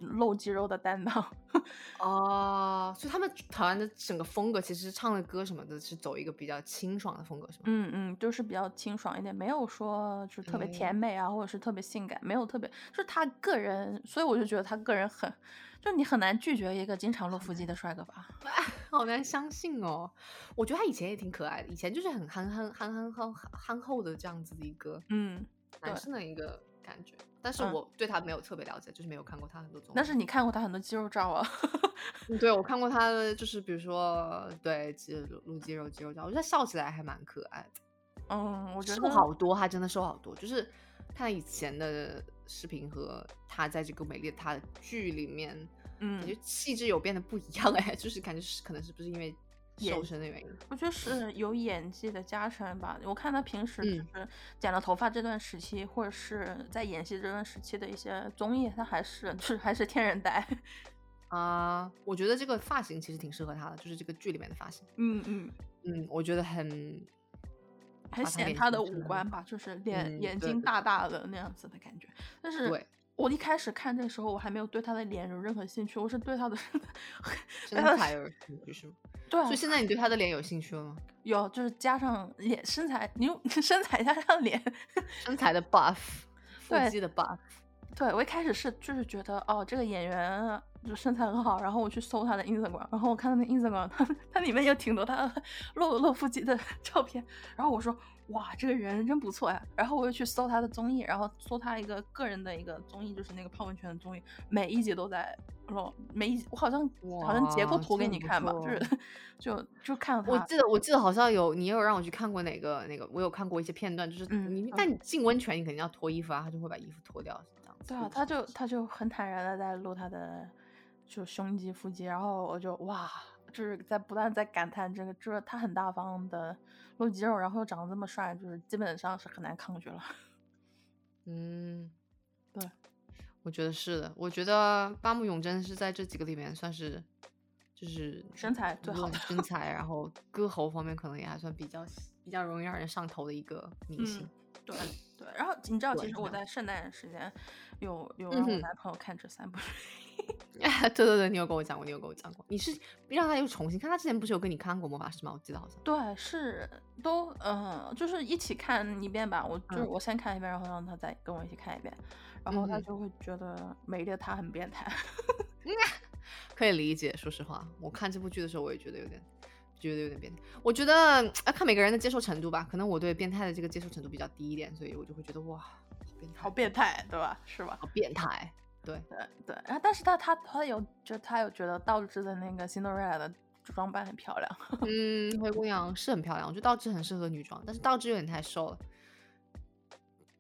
露肌肉的担当。哦，所以他们台湾的整个风格其实唱的歌什么的是走一个比较清爽的风格，是吗？嗯嗯，就是比较清爽一点，没有说就是特别甜嗯美啊，或者是特别性感，没有特别，就是他个人，所以我就觉得他个人很，就你很难拒绝一个经常露腹肌的帅哥吧。好难相信哦。我觉得他以前也挺可爱的，以前就是很憨憨憨憨憨憨厚的这样子的一个嗯，男生的一个感觉。但是嗯我对他没有特别了解，就是没有看过他很多综艺。但是你看过他很多肌肉照啊。嗯对我看过他的，就是比如说对肌肉露肌肉肌肉照，我觉得他笑起来还蛮可爱的。嗯，我觉得瘦好多，他真的瘦好多。就是看以前的视频和他在这个美丽的他的剧里面，感觉嗯，气质有变得不一样哎，就是感觉是可能是不是因为演瘦身的原因？我觉得是有演技的加成吧。我看他平时就嗯是剪了头发这段时期，或者是在演戏这段时期的一些综艺，他还是就是还是天然呆。啊、我觉得这个发型其实挺适合他的，就是这个剧里面的发型。嗯嗯，嗯，我觉得很还把他脸显他的五官吧，就是脸、嗯眼睛大大的那样子的感觉。但是对我一开始看这个时候，我还没有对他的脸有任何兴趣，我是对他的 身材 有兴趣是吗？对啊所以现在你对他的脸有兴趣了吗？有就是加上脸身材，你用 身材加上脸，身材的 buff，腹肌的 buff。对我一开始是就是觉得哦，这个演员就身材很好，然后我去搜他的 Instagram，然后我看他的 Instagram，他他里面有挺多他露露腹肌的照片，然后我说哇，这个人真不错呀，然后我又去搜他的综艺，然后搜他一个个人的一个综艺，就是那个泡温泉的综艺，每一集都在露，每一集我好像好像截过图给你看吧，就是就就看，我记得我记得好像有你有让我去看过哪个那个，我有看过一些片段，就是你、但你进温泉你肯定要脱衣服啊，他就会把衣服脱掉这样子。对啊，他就他就很坦然的在录他的就胸肌、腹肌，然后我就哇，就是在不断在感叹这个，就是他很大方的露肌肉，然后又长得这么帅，就是基本上是很难抗拒了。嗯，对，我觉得是的。我觉得八木永真是在这几个里面算是就是身材最好的身 材，然后歌喉方面可能也还算比较比较容易让人上头的一个明星。嗯，对对。然后你知道，其实我在圣诞时间有有让我男朋友看这三部 剧，对对对，你有跟我讲过，你有跟我讲过，你是让他又重新看，他之前不是有跟你看过魔法师吗？我记得好像。对，是都嗯、呃就是一起看一遍吧。我就是嗯我先看一遍，然后让他再跟我一起看一遍，然后他就会觉得美丽的他很变态。可以理解，说实话，我看这部剧的时候，我也觉得有点，觉得有点变态。我觉得要看每个人的接受程度吧，可能我对变态的这个接受程度比较低一点，所以我就会觉得哇，好变态，好变态，对吧？是吧？好变态。对，对对，然后但是他他他有就他有觉得道之的那个辛德瑞拉的装扮很漂亮，嗯，灰姑娘是很漂亮，我觉得道之很适合女装，但是道之有点太瘦了。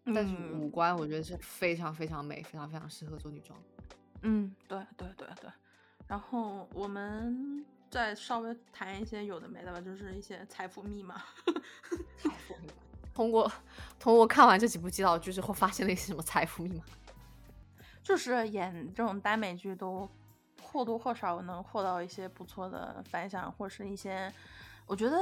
但是嗯五官我觉得是非常非常美，非常非常适合做女装。嗯，对对对对。然后我们再稍微谈一些有的没的吧，就是一些财富密码 财富密码。通过 通过看完这几部基佬剧之后，发现了一些什么财富密码？就是演这种耽美剧都或多或少能获到一些不错的反响，或者是一些我觉得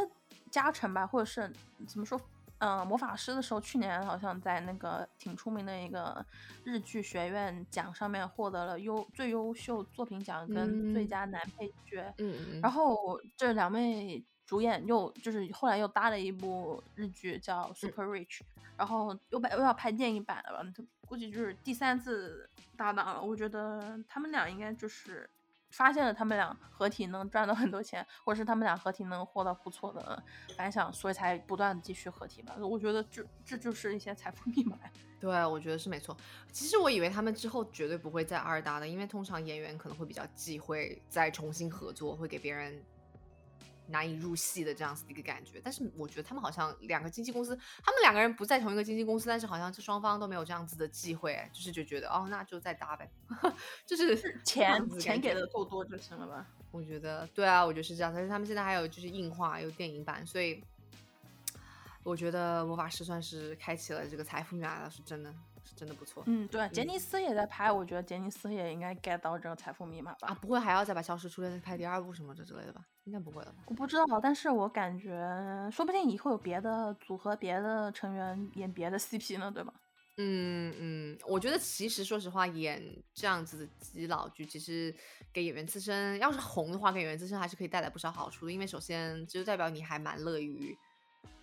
加成吧，或者是怎么说？嗯、魔法师的时候，去年好像在那个挺出名的一个日剧学院奖上面获得了优最优秀作品奖跟最嗯佳男配角。嗯嗯然后这两位主演又就是后来又搭了一部日剧叫《Super Rich》，然后又拍又要拍电影版了吧？他估计就是第三次搭档了。我觉得他们俩应该就是发现了他们俩合体能赚到很多钱，或者是他们俩合体能获得不错的反响，所以才不断的继续合体吧。我觉得这这就是一些财富密码。对，我觉得是没错。其实我以为他们之后绝对不会再二搭的，因为通常演员可能会比较忌讳再重新合作，会给别人难以入戏的这样子的一个感觉。但是我觉得他们好像两个经纪公司，他们两个人不在同一个经纪公司，但是好像这双方都没有这样子的忌讳，哎就是就觉得哦，那就再搭呗，就是钱钱给的够多就行了吧？我觉得对啊，我觉得是这样。但是他们现在还有就是硬化，有电影版，所以我觉得魔法师算是开启了这个财富密码了，是真的是真的不错。嗯，对，杰嗯尼斯也在拍，我觉得杰尼斯也应该 get 到这个财富密码吧。啊，不会还要再把《消失初恋》再拍第二部什么的之类的吧？应该不会了吧？我不知道，但是我感觉说不定以后有别的组合、别的成员演别的 CP 呢，对吧？嗯嗯，我觉得其实说实话，演这样子的基佬剧，其实给演员自身要是红的话，给演员自身还是可以带来不少好处的。因为首先这就代表你还蛮乐于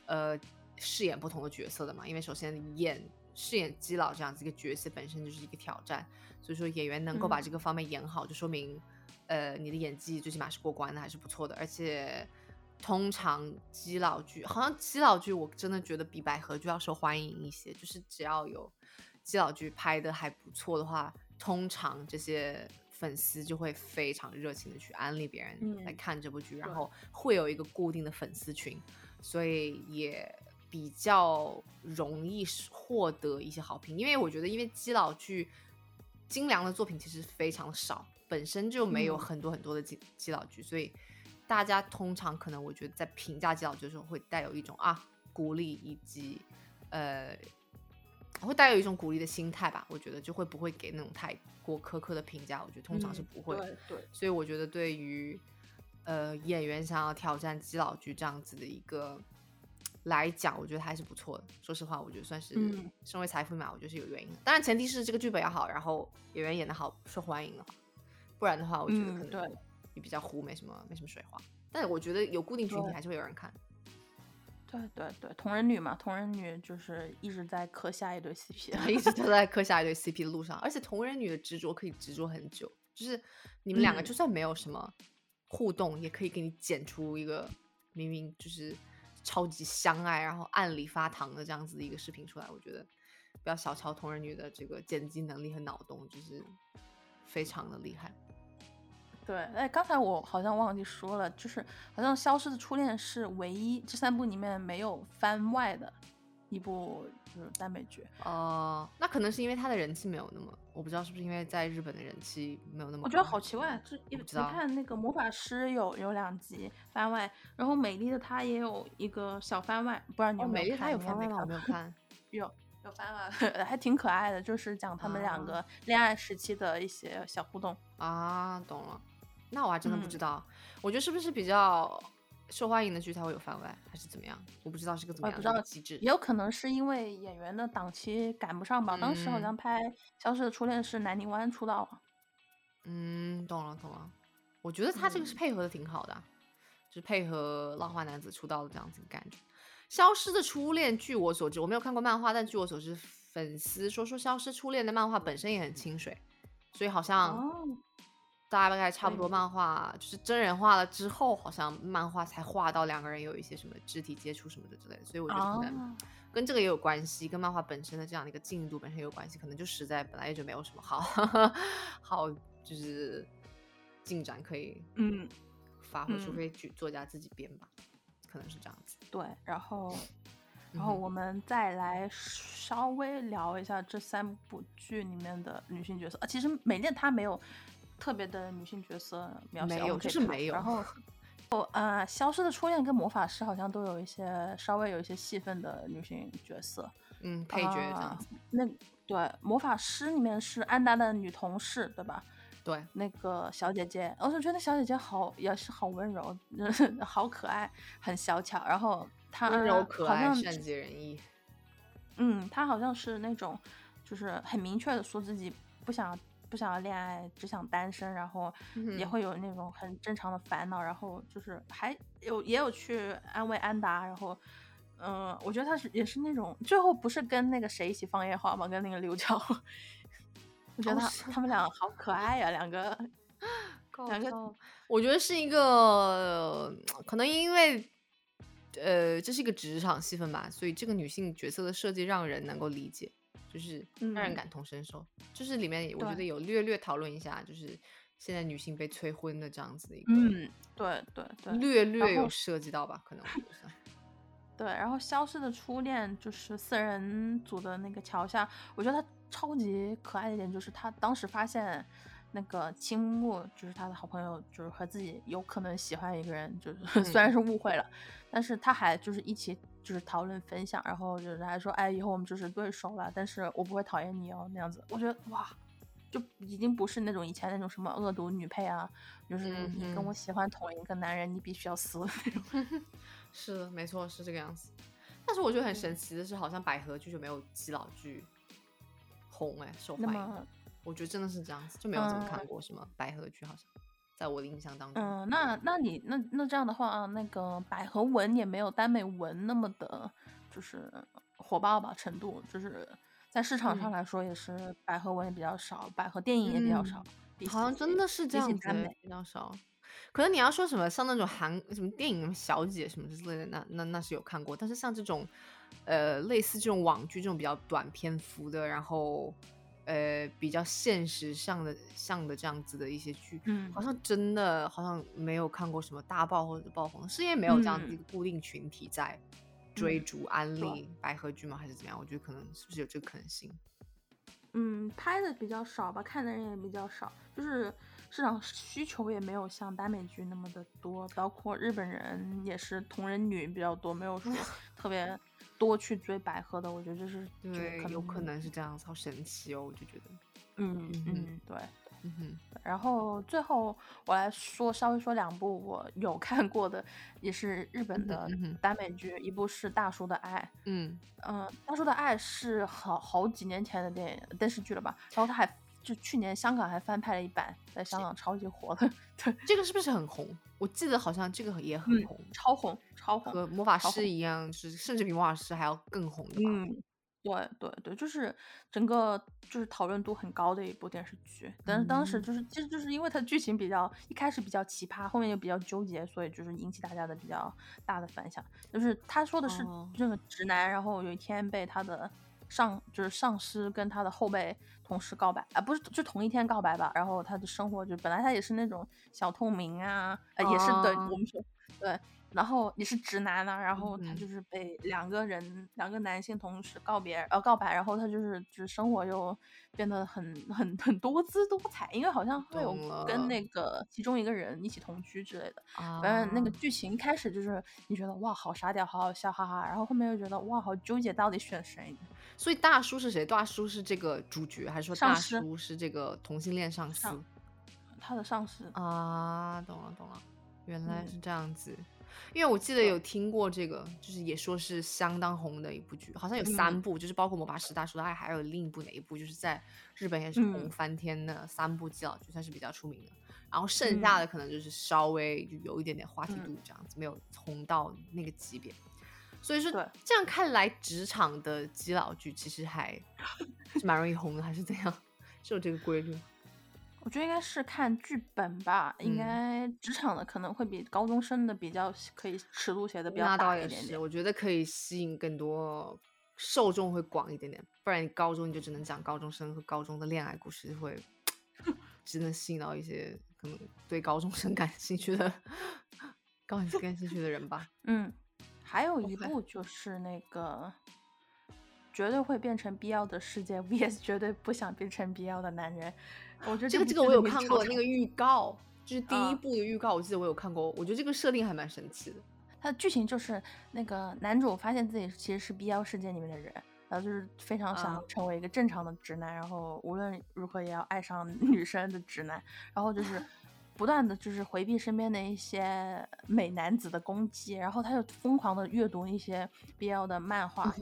呃饰演不同的角色的嘛。因为首先演饰演基佬这样子一个角色本身就是一个挑战，所以说演员能够把嗯这个方面演好，就说明呃，你的演技最起码是过关的，还是不错的。而且通常基佬剧，好像基佬剧我真的觉得比百合剧要受欢迎一些。就是只要有基佬剧拍的还不错的话，通常这些粉丝就会非常热情的去安利别人来看这部剧，然后会有一个固定的粉丝群，所以也比较容易获得一些好评。因为我觉得，因为基佬剧精良的作品其实非常少。本身就没有很多很多的基基佬剧，所以大家通常可能我觉得在评价基佬剧的时候会带有一种啊鼓励以及呃会带有一种鼓励的心态吧。我觉得就会不会给那种太过苛刻的评价。我觉得通常是不会。对。所以我觉得对于呃演员想要挑战基佬剧这样子的一个来讲，我觉得还是不错的。说实话，我觉得算是身为财富嘛，我觉得是有原因的。当然前提是这个剧本要好，然后演员演的好，受欢迎的话。不然的话，我觉得可能你比较糊，没什么没什么水花。但我觉得有固定群体还是会有人看。对对对，同人女嘛，同人女就是一直在磕下一对 CP，一直都在磕下一对 CP 的路上。而且同人女的执着可以执着很久，就是你们两个就算没有什么互动，也可以给你剪出一个明明就是超级相爱，然后暗里发糖的这样子的一个视频出来。我觉得不要小瞧同人女的这个剪辑能力和脑洞，就是非常的厉害。对，哎，刚才我好像忘记说了，就是好像《消失的初恋》是唯一这三部里面没有番外的一部就是耽美剧。哦，那可能是因为它的人气没有那么，我不知道是不是因为在日本的人气没有那么。我觉得好奇怪，就你看那个魔法师有有两集番外，然后美丽的她也有一个小番外，不知道你有没有看？美丽她有番外吗？我没有看。有有番外，还挺可爱的，就是讲他们两个恋爱时期的一些小互动。啊，懂了。那我还真的不知道，我觉得是不是比较受欢迎的剧才会有番外，还是怎么样？我不知道是个怎么样的机制。也有可能是因为演员的档期赶不上吧。当时好像拍《消失的初恋》是南泥湾出道。嗯，懂了懂了。我觉得他这个是配合的挺好的，就是配合浪花男子出道的这样子的感觉。《消失的初恋》，据我所知，我没有看过漫画，但据我所知，粉丝说说《消失初恋》的漫画本身也很清水，所以好像。大概差不多，漫画就是真人化了之后，好像漫画才画到两个人有一些什么肢体接触什么的之类的，所以我觉得可能跟这个也有关系，跟漫画本身的这样的一个进度本身有关系，可能就实在本来也就没有什么好 好就是进展可以嗯发挥，除非剧作家自己编吧，可能是这样子。对，然后然后我们再来稍微聊一下这三部剧里面的女性角色啊，其实美恋她没有。特别的女性角色描写没有，就是没有。然后，哦，呃，消失的初恋跟魔法师好像都有一些稍微有一些戏份的女性角色，嗯，配角这样子。那对，魔法师里面是安达的女同事，对吧？对，那个小姐姐，我就觉得小姐姐好，也是好温柔，好可爱，很小巧。然后她温柔可爱，善解人意。嗯，她好像是那种，就是很明确的说自己不想。不想要恋爱，只想单身，然后也会有那种很正常的烦恼，然后就是还有也有去安慰安达，然后嗯，我觉得他是也是那种最后不是跟那个谁一起放烟花吗？跟那个刘娇，我觉得他他们俩好可爱呀，两个 两个，我觉得是一个可能因为呃这是一个职场戏份吧，所以这个女性角色的设计让人能够理解。就是让人。感同身受，就是里面我觉得有略略讨论一下，就是现在女性被催婚的这样子的一个，嗯，对对对，略。略有涉及到吧，可能 对，然后消失的初恋就是四人组的那个桥下，我觉得他超级可爱的一点就是他当时发现那个青木就是他的好朋友，就是和自己有可能喜欢一个人，就是 虽然是误会了，但是他还就是一起。就是讨论分享，然后就是还说，哎，以后我们就是对手了，但是我不会讨厌你哦，那样子，我觉得哇，就已经不是那种以前那种什么恶毒女配啊，就是你跟我喜欢同一个男人，你必须要死那种。是，没错，是这个样子。但是我觉得很神奇的是，好像百合剧就没有基佬剧红哎，受欢迎。我觉得真的是这样子，就没有怎么看过什么百合剧，好像。在我的印象当中，嗯，那那你那那这样的话，那个百合文也没有耽美文那么的，就是火爆吧程度，就是在市场上来说也是百合文也比较少，百合电影也比较少。比好像真的是这样耽美比较少。可能你要说什么像那种韩什么电影小姐什么之类的，那那那是有看过。但是像这种，呃，类似这种网剧这种比较短篇幅的，然后呃比较现实上的像的这样子的一些剧，嗯好像真的好像没有看过什么大爆或者爆红，是因为没有这样子嗯一个固定群体在追嗯逐安对利百合剧吗？还是怎么样？我觉得可能是不是有这个可能性？嗯，拍的比较少吧，看的人也比较少，就是市场需求也没有像耽美剧那么的多，包括日本人也是同人女比较多，没有说 特别多去追百合的，我觉得这是对，可有可能是这样子，好神奇哦！我就觉得，嗯嗯哼嗯对。嗯哼，然后最后我来说稍微说两部我有 看过的，也是日本的耽美剧，一部是《大叔的爱》，嗯嗯，《大叔的爱》是好好几年前的电影电视剧了吧？然后他还就去年香港还翻拍了一版，在香港超级火的，对，这个是不是很红？我记得好像这个也很嗯红，超红超红，和魔法师一样，就是甚至比魔法师还要更红的吧？嗯，对对对，就是整个就是讨论度很高的一部电视剧，但是当时嗯就是其实就是因为它剧情比较一开始比较奇葩，后面又比较纠结，所以就是引起大家的比较大的反响。就是他说的是哦这个直男，然后有一天被他的上就是上司跟他的后辈同事告白啊，不是就同一天告白吧，然后他的生活就本来他也是那种小透明啊，呃也是对哦我们说对。然后也是直男啊，然后他嗯就是被两个人，两个男性同时告别，呃，告白，然后他就是就是生活又变得很很很多姿多彩，因为好像会有跟那个其中一个人一起同居之类的。啊，反正那个剧情一开始就是你觉得哇好傻屌，好好笑，哈哈，然后后面又觉得哇好纠结，到底选谁？所以大叔是谁？大叔是这个主角，还是说大叔是这个同性恋上司上他的上司，啊？懂了懂了，原来嗯是这样子。因为我记得有听过这个，就是也说是相当红的一部剧，好像有三嗯部，就是包括《魔法师大叔的爱》，还有另一部哪一部，就是在日本也是红嗯翻天的三部基佬剧，算是比较出名的。然后剩下嗯的可能就是稍微就有一点点话题嗯度这样子，没有红到那个级别。所以说对这样看来，职场的基佬剧其实还是蛮容易红的，还是怎样？是有这个规律吗？我觉得应该是看剧本吧，应嗯该职场的可能会比高中生的比较可以尺度写的比较大一点点。我觉得可以吸引更多受众会广一点点，不然你高中你就只能讲高中生和高中的恋爱故事，会只能吸引到一些可能对高中生感兴趣的高感兴趣的人吧。嗯，还有一部就是那个绝对会变成必要的世界 VS 绝对不想变成必要的男人。我觉得这个这个我有看过那个预告，就是第一啊部的预告，我记得我有看过，我觉得这个设定还蛮神奇的。它的剧情就是那个男主发现自己其实是 BL 世界里面的人，然后就是非常想啊成为一个正常的直男，然后无论如何也要爱上 女生的直男，然后就是 不断的就是回避身边的一些美男子的攻击，然后他就疯狂的阅读一些 BL 的漫画。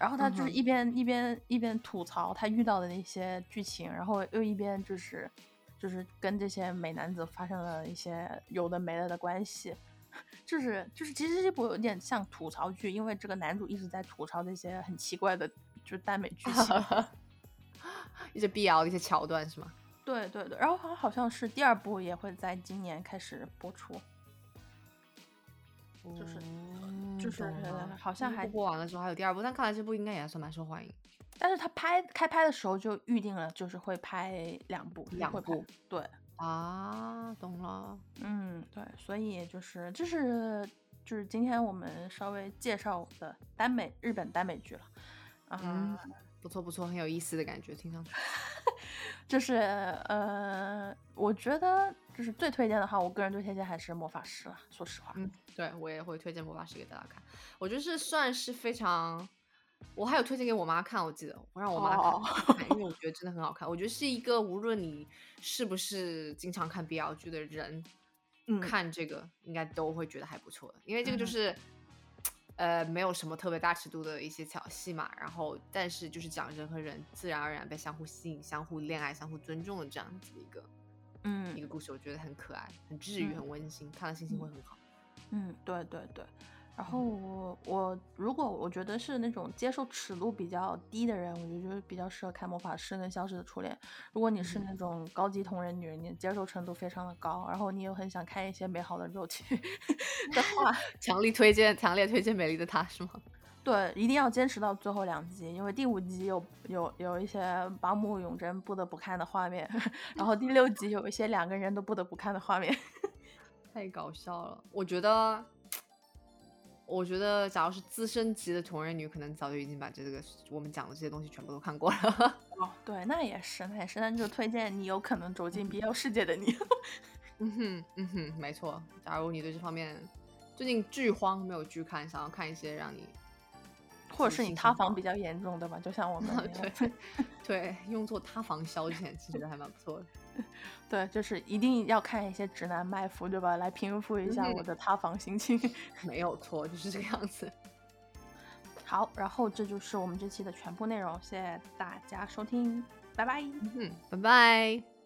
然后他就是一边、一边一边吐槽他遇到的那些剧情，然后又一边就是就是跟这些美男子发生了一些有的没的的关系，就是就是其实这部有点像吐槽剧，因为这个男主一直在吐槽这些很奇怪的就是耽美剧情。一些必要的一些桥段是吗？对对对，然后好好像是第二部也会在今年开始播出，就是嗯就是好像还播完了之后还有第二部，但看来这部应该也还算蛮受欢迎。但是他拍开拍的时候就预定了，就是会拍两部，两部对。啊，懂了。嗯，对，所以就是这是就是今天我们稍微介绍的耽美日本耽美剧了，啊、嗯，不错不错，很有意思的感觉，听上去。就是呃，我觉得就是最推荐的话，我个人最推荐还是魔法师了，说实话，嗯，对我也会推荐魔法师给大家看。我觉得是算是非常，我还有推荐给我妈看，我记得我让我妈看因为我觉得真的很好看。我觉得是一个无论你是不是经常看 BL 剧的人，嗯看这个应该都会觉得还不错的，因为这个就嗯是。呃，没有什么特别大尺度的一些小戏嘛，然后但是就是讲人和人自然而然被相互吸引、相互恋爱、相互尊重的这样子的一个嗯。一嗯个故事，我觉得很可爱、很治愈、嗯。很温馨，看了心情会很好。嗯，对对对，然后我我如果我觉得是那种接受尺度比较低的人，我就觉得就是比较适合看魔法师跟消失的初恋。如果你是那种高级同人女，你接受程度非常的高，然后你又很想看一些美好的肉体 的话，强力推荐，强烈推荐《美丽的她》是吗？对，一定要坚持到最后两集，因为第五集有有有一些八木永真不得不看的画面，然后第六集有一些两个人都不得不看的画面，太搞笑了。我觉得，我觉得，假如是资深级的同人女，可能早就已经把这个我们讲的这些东西全部都看过了。哦，对，那也是，那也是，那就推荐你有可能走进 BL 世界的你。嗯哼，嗯哼，没错。假如你对这方面最近剧荒没有剧看，想要看一些让你。或者是你塌房比较严重，对吧？就像我们 对对，用作塌房消遣，其实还蛮不错的。对，就是一定要看一些直男卖腐，对吧？来平复一下我的塌房心情。没有错，就是这个样子。好，然后这就是我们这期的全部内容，谢谢大家收听，拜拜。嗯，拜拜。